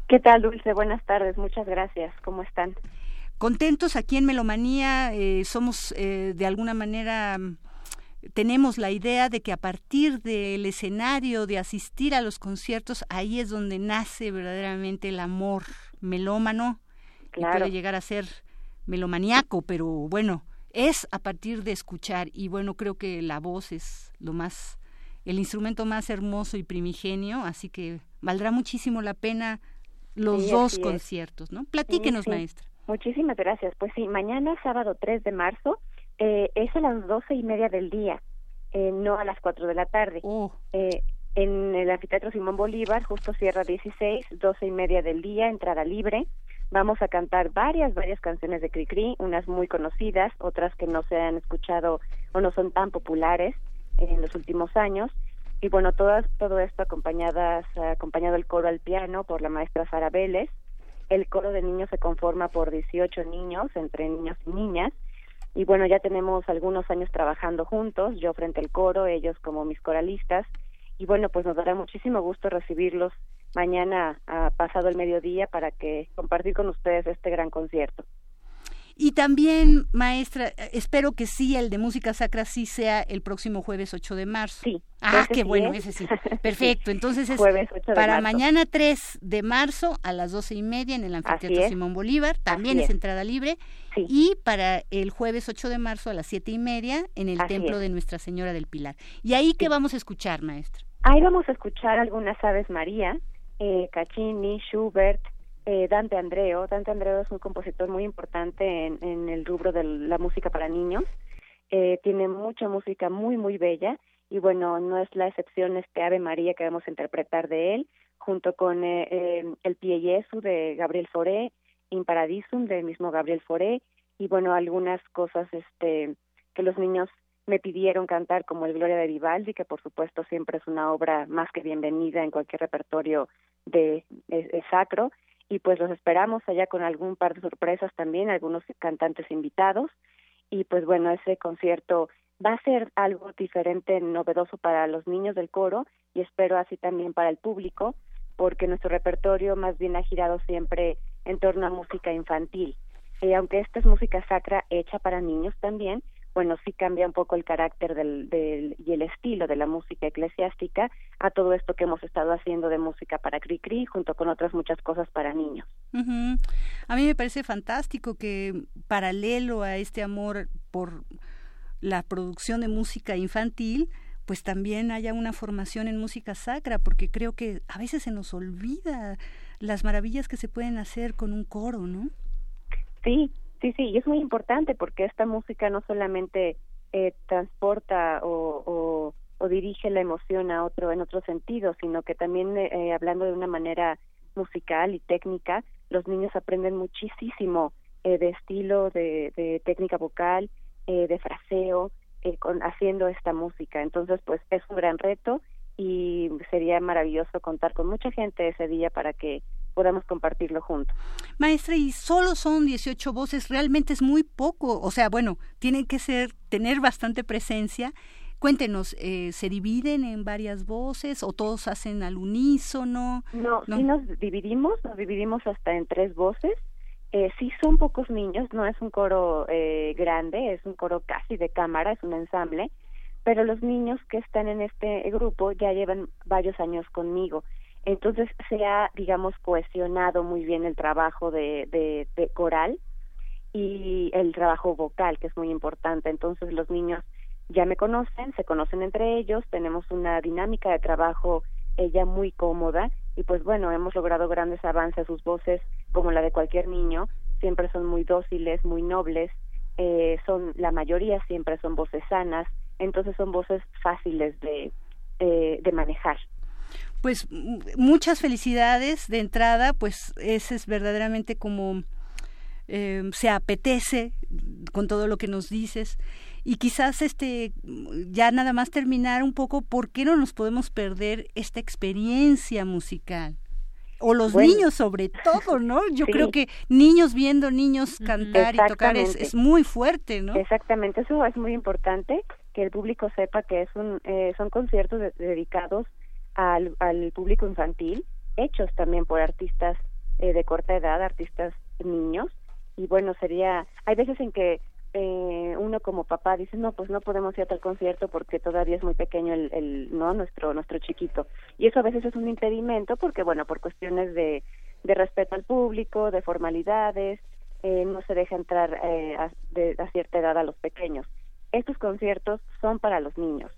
¿Qué tal, Dulce? Buenas tardes, muchas gracias. ¿Cómo están? Contentos aquí en Melomanía, eh, somos eh, de alguna manera tenemos la idea de que a partir del escenario, de asistir a los conciertos, ahí es donde nace verdaderamente el amor melómano, claro. que puede llegar a ser melomaniaco, pero bueno, es a partir de escuchar y bueno, creo que la voz es lo más, el instrumento más hermoso y primigenio, así que valdrá muchísimo la pena los sí, dos conciertos, ¿no? Platíquenos, sí, sí. maestra. Muchísimas gracias. Pues sí, mañana sábado 3 de marzo eh, es a las doce y media del día, eh, no a las cuatro de la tarde. Oh. Eh, en el anfiteatro Simón Bolívar, justo Sierra 16, doce y media del día, entrada libre. Vamos a cantar varias, varias canciones de Cricri, unas muy conocidas, otras que no se han escuchado o no son tan populares en los últimos años. Y bueno, todo esto acompañadas, acompañado el coro al piano por la maestra Sara Vélez. El coro de niños se conforma por 18 niños, entre niños y niñas. Y bueno, ya tenemos algunos años trabajando juntos, yo frente al coro, ellos como mis coralistas. Y bueno, pues nos dará muchísimo gusto recibirlos mañana a pasado el mediodía para que compartir con ustedes este gran concierto. Y también, maestra, espero que sí, el de música sacra sí sea el próximo jueves 8 de marzo. Sí. Ah, qué bueno, ese sí. Perfecto. Entonces es para mañana 3 de marzo a las doce y media en el Anfiteatro Simón Bolívar. También es. entrada libre. Y para el jueves 8 de marzo a las siete y media en el Templo de Nuestra Señora del Pilar. ¿Y ahí qué vamos a escuchar, maestra? Ahí vamos a escuchar algunas aves María, eh, Caccini, Schubert, eh, Dante Andreo. Dante Andreo es un compositor muy importante en, el rubro de la música para niños. Eh, tiene mucha música muy, muy bella y bueno, no es la excepción este Ave María que vamos a interpretar de él, junto con eh, eh el Pie Jesu de Gabriel Fauré, In Paradisum del mismo Gabriel Fauré y bueno, algunas cosas este que los niños me pidieron cantar como el Gloria de Vivaldi, que por supuesto siempre es una obra más que bienvenida en cualquier repertorio de sacro y pues los esperamos allá con algún par de sorpresas también, algunos cantantes invitados y pues bueno, ese concierto va a ser algo diferente, novedoso para los niños del coro y espero así también para el público, porque nuestro repertorio más bien ha girado siempre en torno a música infantil. Y aunque esta es música sacra hecha para niños también, bueno, sí cambia un poco el carácter del, del, y el estilo de la música eclesiástica a todo esto que hemos estado haciendo de música para Cri junto con otras muchas cosas para niños. A mí me parece fantástico que paralelo a este amor por la producción de música infantil, pues también haya una formación en música sacra, porque creo que a veces se nos olvida las maravillas que se pueden hacer con un coro, ¿no? Sí, Sí, sí, y es muy importante porque esta música no solamente eh, transporta o, o, dirige la emoción a otro en otro sentido, sino que también eh, eh, hablando de una manera musical y técnica, los niños aprenden muchísimo de estilo, de, de técnica vocal, de fraseo, con, haciendo esta música. Entonces, pues es un gran reto y sería maravilloso contar con mucha gente ese día para que podamos compartirlo juntos. Maestra, y solo son 18 voces, realmente es muy poco, o sea, bueno, tienen que ser, tener bastante presencia. Cuéntenos, eh, ¿se dividen en varias voces o todos hacen al unísono? No, no, sí nos dividimos, nos dividimos hasta en tres voces. Eh, sí son pocos niños, no es un coro eh, grande, es un coro casi de cámara, es un ensamble, pero los niños que están en este grupo ya llevan varios años conmigo entonces se ha, digamos, cohesionado muy bien el trabajo de, de, coral y el trabajo vocal, que es muy importante. Entonces los niños ya me conocen, se conocen entre ellos, tenemos una dinámica de trabajo ella muy cómoda y pues bueno, hemos logrado grandes avances, sus voces como la de cualquier niño, siempre son muy dóciles, muy nobles, eh, son la mayoría siempre son voces sanas, entonces son voces fáciles de, eh, de manejar pues muchas felicidades de entrada, pues ese es verdaderamente como eh, se apetece con todo lo que nos dices. Y quizás este ya nada más terminar un poco por qué no nos podemos perder esta experiencia musical o los niños sobre todo, ¿no? Yo creo que niños viendo niños cantar y tocar es, es, muy fuerte, ¿no? Exactamente, eso es muy importante que el público sepa que es un eh, son conciertos dedicados al, al público infantil, hechos también por artistas eh, de corta edad, artistas niños, y bueno, sería, hay veces en que eh, uno como papá dice, no, pues no podemos ir a tal concierto porque todavía es muy pequeño el, no, nuestro, nuestro chiquito. Y eso a veces es un impedimento porque, bueno, por cuestiones de, de respeto al público, de formalidades, eh, no se deja entrar eh, a, de, a cierta edad a los pequeños. Estos conciertos son para los niños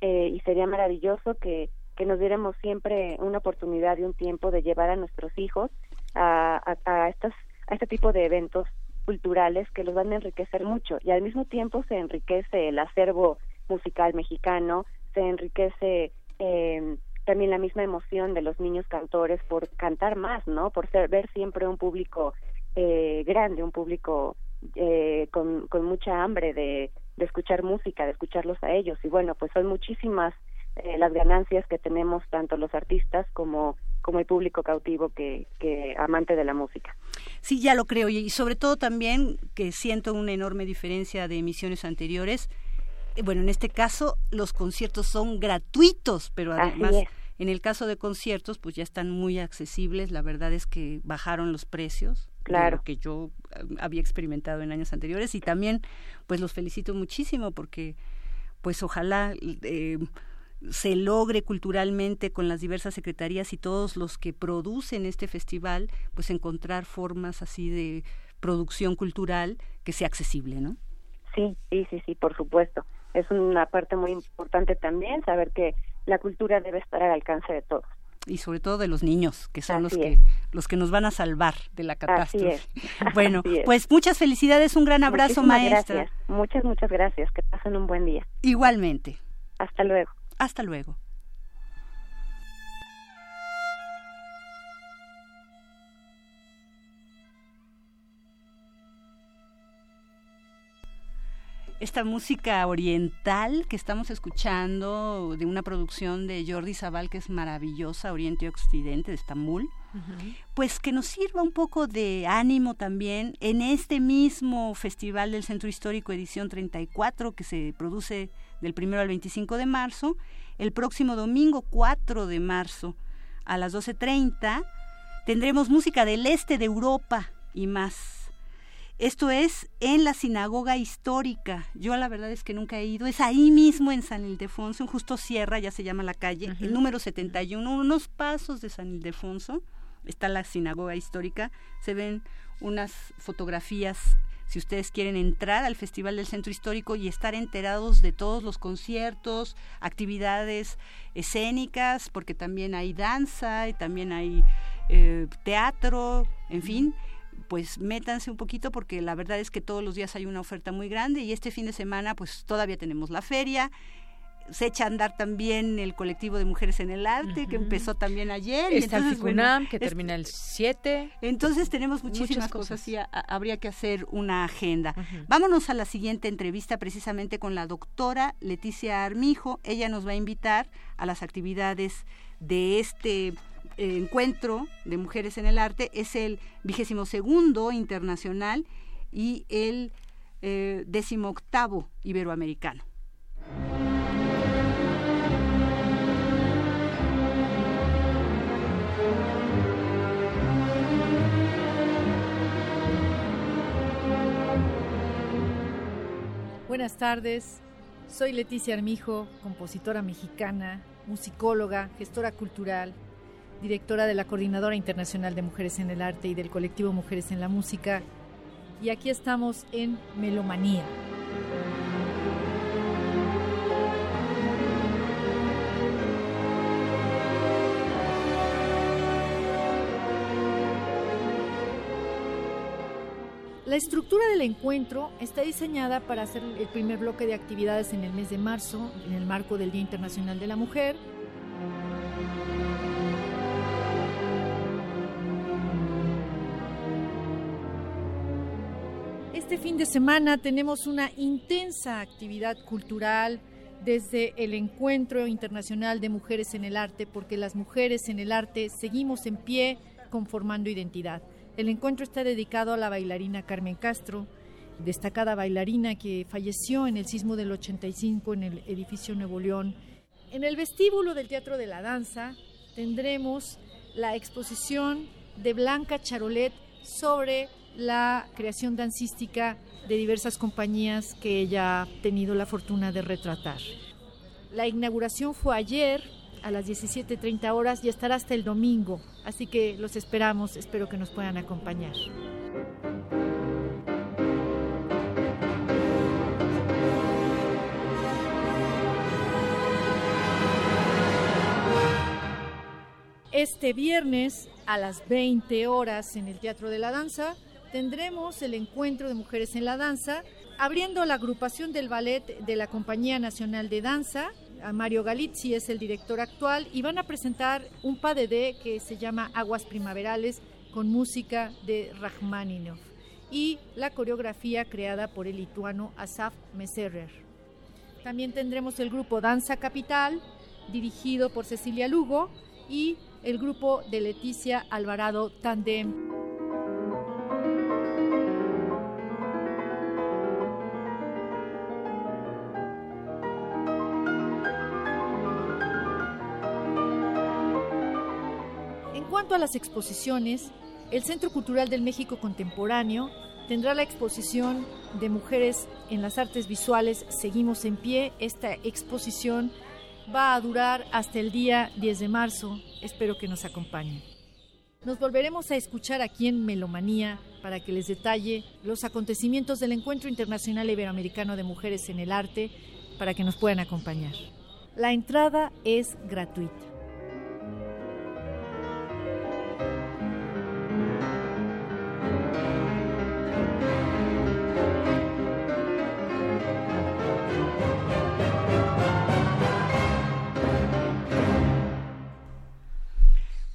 eh, y sería maravilloso que que nos diéramos siempre una oportunidad y un tiempo de llevar a nuestros hijos a, a, estos, a este tipo de eventos culturales que los van a enriquecer mucho y al mismo tiempo se enriquece el acervo musical mexicano, se enriquece eh, también la misma emoción de los niños cantores por cantar más, ¿no? Por ser, ver siempre un público eh, grande, un público eh, con, con mucha hambre de, de escuchar música, de escucharlos a ellos. Y bueno, pues son muchísimas eh, las ganancias que tenemos tanto los artistas como como el público cautivo que, que amante de la música. Sí, ya lo creo y sobre todo también que siento una enorme diferencia de emisiones anteriores. Eh, bueno, en este caso los conciertos son gratuitos, pero además en el caso de conciertos pues ya están muy accesibles. La verdad es que bajaron los precios. Claro. que yo eh, había experimentado en años anteriores y también pues los felicito muchísimo porque pues ojalá eh, se logre culturalmente con las diversas secretarías y todos los que producen este festival, pues encontrar formas así de producción cultural que sea accesible, ¿no? Sí, sí, sí, sí, por supuesto. Es una parte muy importante también saber que la cultura debe estar al alcance de todos. Y sobre todo de los niños, que son los que los que nos van a salvar de la catástrofe. Bueno, pues muchas felicidades, un gran abrazo, maestra. Muchas, muchas gracias. Que pasen un buen día. Igualmente. Hasta luego. Hasta luego. esta música oriental que estamos escuchando de una producción de Jordi Zabal que es maravillosa, Oriente y Occidente de Estambul, pues que nos sirva un poco de ánimo también en este mismo Festival del Centro Histórico edición 34 que se produce del primero al 25 de marzo, el próximo domingo 4 de marzo a las 12.30 tendremos música del este de Europa y más. Esto es en la sinagoga histórica. Yo la verdad es que nunca he ido. Es ahí mismo en San Ildefonso, en Justo Sierra, ya se llama la calle, el número 71, unos pasos de San Ildefonso. Está la sinagoga histórica. Se ven unas fotografías si ustedes quieren entrar al Festival del Centro Histórico y estar enterados de todos los conciertos, actividades escénicas, porque también hay danza y también hay eh, teatro, en fin pues métanse un poquito porque la verdad es que todos los días hay una oferta muy grande y este fin de semana pues todavía tenemos la feria. Se echa a andar también el colectivo de mujeres en el arte, que empezó también ayer. Está el FICUNAM, que termina el 7. Entonces tenemos muchísimas cosas, y habría que hacer una agenda. Vámonos a la siguiente entrevista precisamente con la doctora Leticia Armijo. Ella nos va a invitar a las actividades de este encuentro de mujeres en el arte es el vigésimo segundo internacional y el eh, décimo octavo iberoamericano. Buenas tardes, soy Leticia Armijo, compositora mexicana, musicóloga, gestora cultural, directora de la Coordinadora Internacional de Mujeres en el Arte y del colectivo Mujeres en la Música. Y aquí estamos en Melomanía. La estructura del encuentro está diseñada para hacer el primer bloque de actividades en el mes de marzo, en el marco del Día Internacional de la Mujer, Este fin de semana tenemos una intensa actividad cultural desde el Encuentro Internacional de Mujeres en el Arte, porque las mujeres en el arte seguimos en pie conformando identidad. El encuentro está dedicado a la bailarina Carmen Castro, destacada bailarina que falleció en el sismo del 85 en el edificio Nuevo León. En el vestíbulo del Teatro de la Danza tendremos la exposición de Blanca Charolet sobre la creación dancística de diversas compañías que ella ha tenido la fortuna de retratar. La inauguración fue ayer a las 17.30 horas y estará hasta el domingo, así que los esperamos, espero que nos puedan acompañar. Este viernes a las 20 horas en el Teatro de la Danza tendremos el encuentro de mujeres en la danza, abriendo la agrupación del ballet de la Compañía Nacional de Danza. Mario Galizzi es el director actual y van a presentar un PADD que se llama Aguas Primaverales con música de Rachmaninov y la coreografía creada por el lituano Asaf Meserer. También tendremos el grupo Danza Capital dirigido por Cecilia Lugo, y el grupo de Leticia Alvarado Tandem. A las exposiciones, el Centro Cultural del México Contemporáneo tendrá la exposición de mujeres en las artes visuales Seguimos en pie. Esta exposición va a durar hasta el día 10 de marzo. Espero que nos acompañen. Nos volveremos a escuchar aquí en Melomanía para que les detalle los acontecimientos del Encuentro Internacional Iberoamericano de Mujeres en el Arte para que nos puedan acompañar. La entrada es gratuita.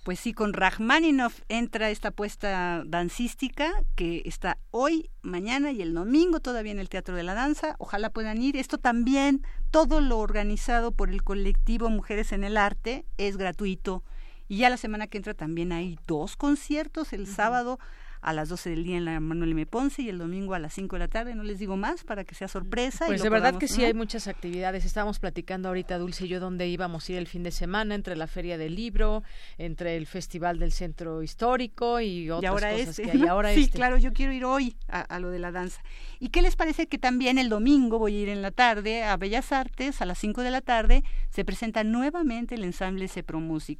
Pues sí, con Rachmaninoff entra esta puesta dancística que está hoy, mañana y el domingo todavía en el Teatro de la Danza. Ojalá puedan ir. Esto también, todo lo organizado por el colectivo Mujeres en el Arte es gratuito. Y ya la semana que entra también hay dos conciertos, el sábado a las 12 del día en la Manuel M. Ponce y el domingo a las 5 de la tarde. No les digo más para que sea sorpresa. Pues de verdad que sí hay muchas actividades. Estábamos platicando ahorita, Dulce y yo, dónde íbamos a ir el fin de semana, entre la Feria del Libro, entre el Festival del Centro Histórico y otras ahora cosas este. que hay. Ahora sí, este. claro, yo quiero ir hoy a, a lo de la danza. ¿Y qué les parece que también el domingo voy a ir en la tarde a Bellas Artes, a las 5 de la tarde, se presenta nuevamente el ensamble Cepro Music.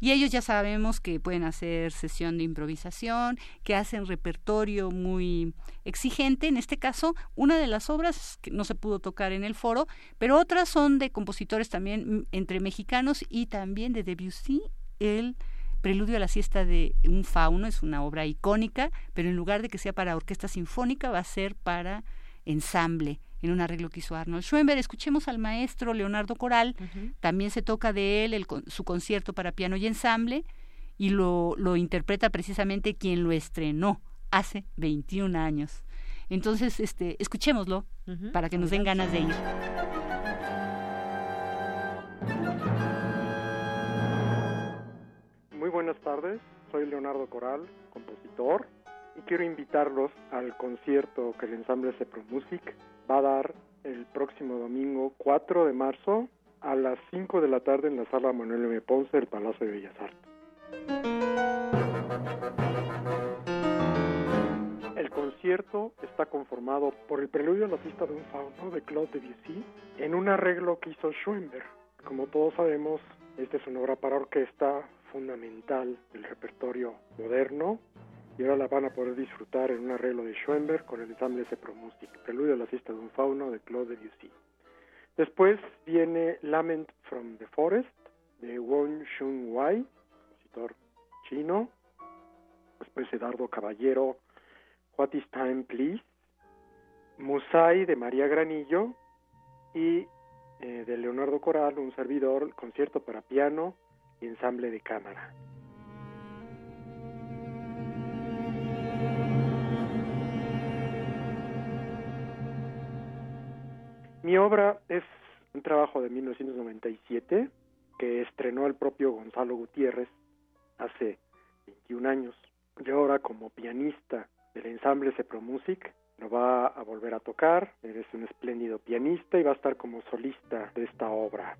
Y ellos ya sabemos que pueden hacer sesión de improvisación, que hacen repertorio muy exigente. En este caso, una de las obras que no se pudo tocar en el foro, pero otras son de compositores también entre mexicanos y también de Debussy, el Preludio a la siesta de un fauno, es una obra icónica, pero en lugar de que sea para orquesta sinfónica, va a ser para ensamble en un arreglo que hizo Arnold Schoenberg. Escuchemos al maestro Leonardo Coral, también se toca de él el, su concierto para piano y ensamble, y lo, lo interpreta precisamente quien lo estrenó hace 21 años. Entonces, este, escuchémoslo para que nos den ganas de ir. Muy buenas tardes, soy Leonardo Coral, compositor, y quiero invitarlos al concierto que el ensamble Cepro Music va a dar el próximo domingo 4 de marzo a las 5 de la tarde en la sala Manuel M. Ponce del Palacio de Bellas Artes. El concierto está conformado por el preludio a la pista de un fauno de Claude Debussy en un arreglo que hizo Schoenberg. Como todos sabemos, esta es una obra para orquesta fundamental del repertorio moderno y ahora la van a poder disfrutar en un arreglo de Schoenberg con el ensamble Cepro Music, preludio a la pista de un fauno de Claude Debussy. Después viene Lament from the Forest de Won Shun Wai, chino. Después Eduardo Caballero, What is Time Please, Musai de María Granillo y eh, de Leonardo Coral, un servidor, concierto para piano y ensamble de cámara. Mi obra es un trabajo de 1997 que estrenó el propio Gonzalo Gutiérrez hace 21 años. Yo ahora como pianista del ensamble Cepro Music lo va a volver a tocar. Eres un espléndido pianista y va a estar como solista de esta obra.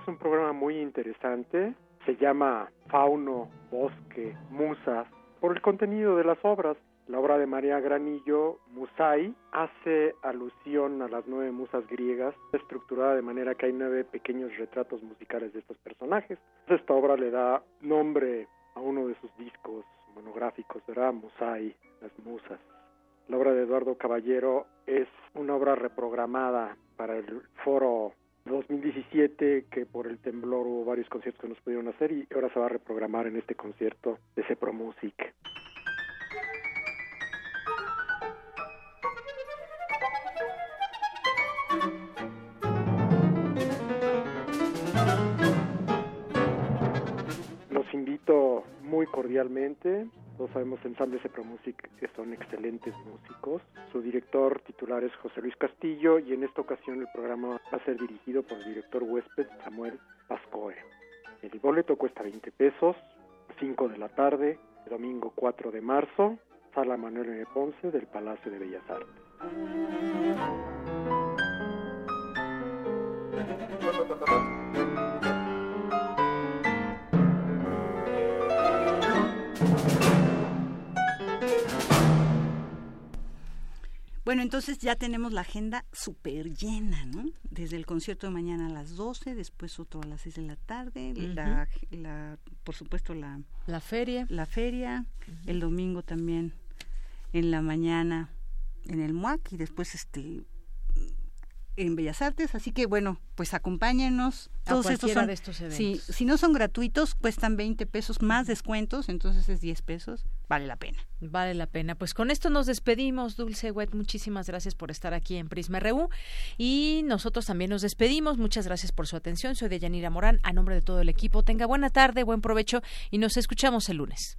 Es un programa muy interesante. Se llama Fauno, Bosque, Musas, por el contenido de las obras. La obra de María Granillo, Musai, hace alusión a las nueve musas griegas, estructurada de manera que hay nueve pequeños retratos musicales de estos personajes. Esta obra le da nombre a uno de sus discos monográficos, ¿verdad? Musai, las musas. La obra de Eduardo Caballero es una obra reprogramada para el foro 2017 que por el temblor hubo varios conciertos que no se pudieron hacer y ahora se va a reprogramar en este concierto de Cepro Music. Muy cordialmente Todos sabemos Ensamble Pro Music que son excelentes músicos. Su director titular es José Luis Castillo y en esta ocasión el programa va a ser dirigido por el director huésped Samuel Pascoe. El boleto cuesta 20 pesos, 5 de la tarde, domingo 4 de marzo, Sala Manuel M. Ponce del Palacio de Bellas Artes. Bueno, entonces ya tenemos la agenda súper llena, ¿no? Desde el concierto de mañana a las 12, después otro a las 6 de la tarde, la, por supuesto la... La feria. La feria, el domingo también en la mañana en el MUAC y después este en Bellas Artes, así que bueno, pues acompáñenos. Todos estos son, de estos eventos. si no son gratuitos, cuestan 20 pesos más descuentos, entonces es 10 pesos, vale la pena. Vale la pena. Pues con esto nos despedimos, Dulce Wet, muchísimas gracias por estar aquí en Prisma RU y nosotros también nos despedimos. Muchas gracias por su atención. Soy Deyanira Morán, a nombre de todo el equipo. Tenga buena tarde, buen provecho y nos escuchamos el lunes.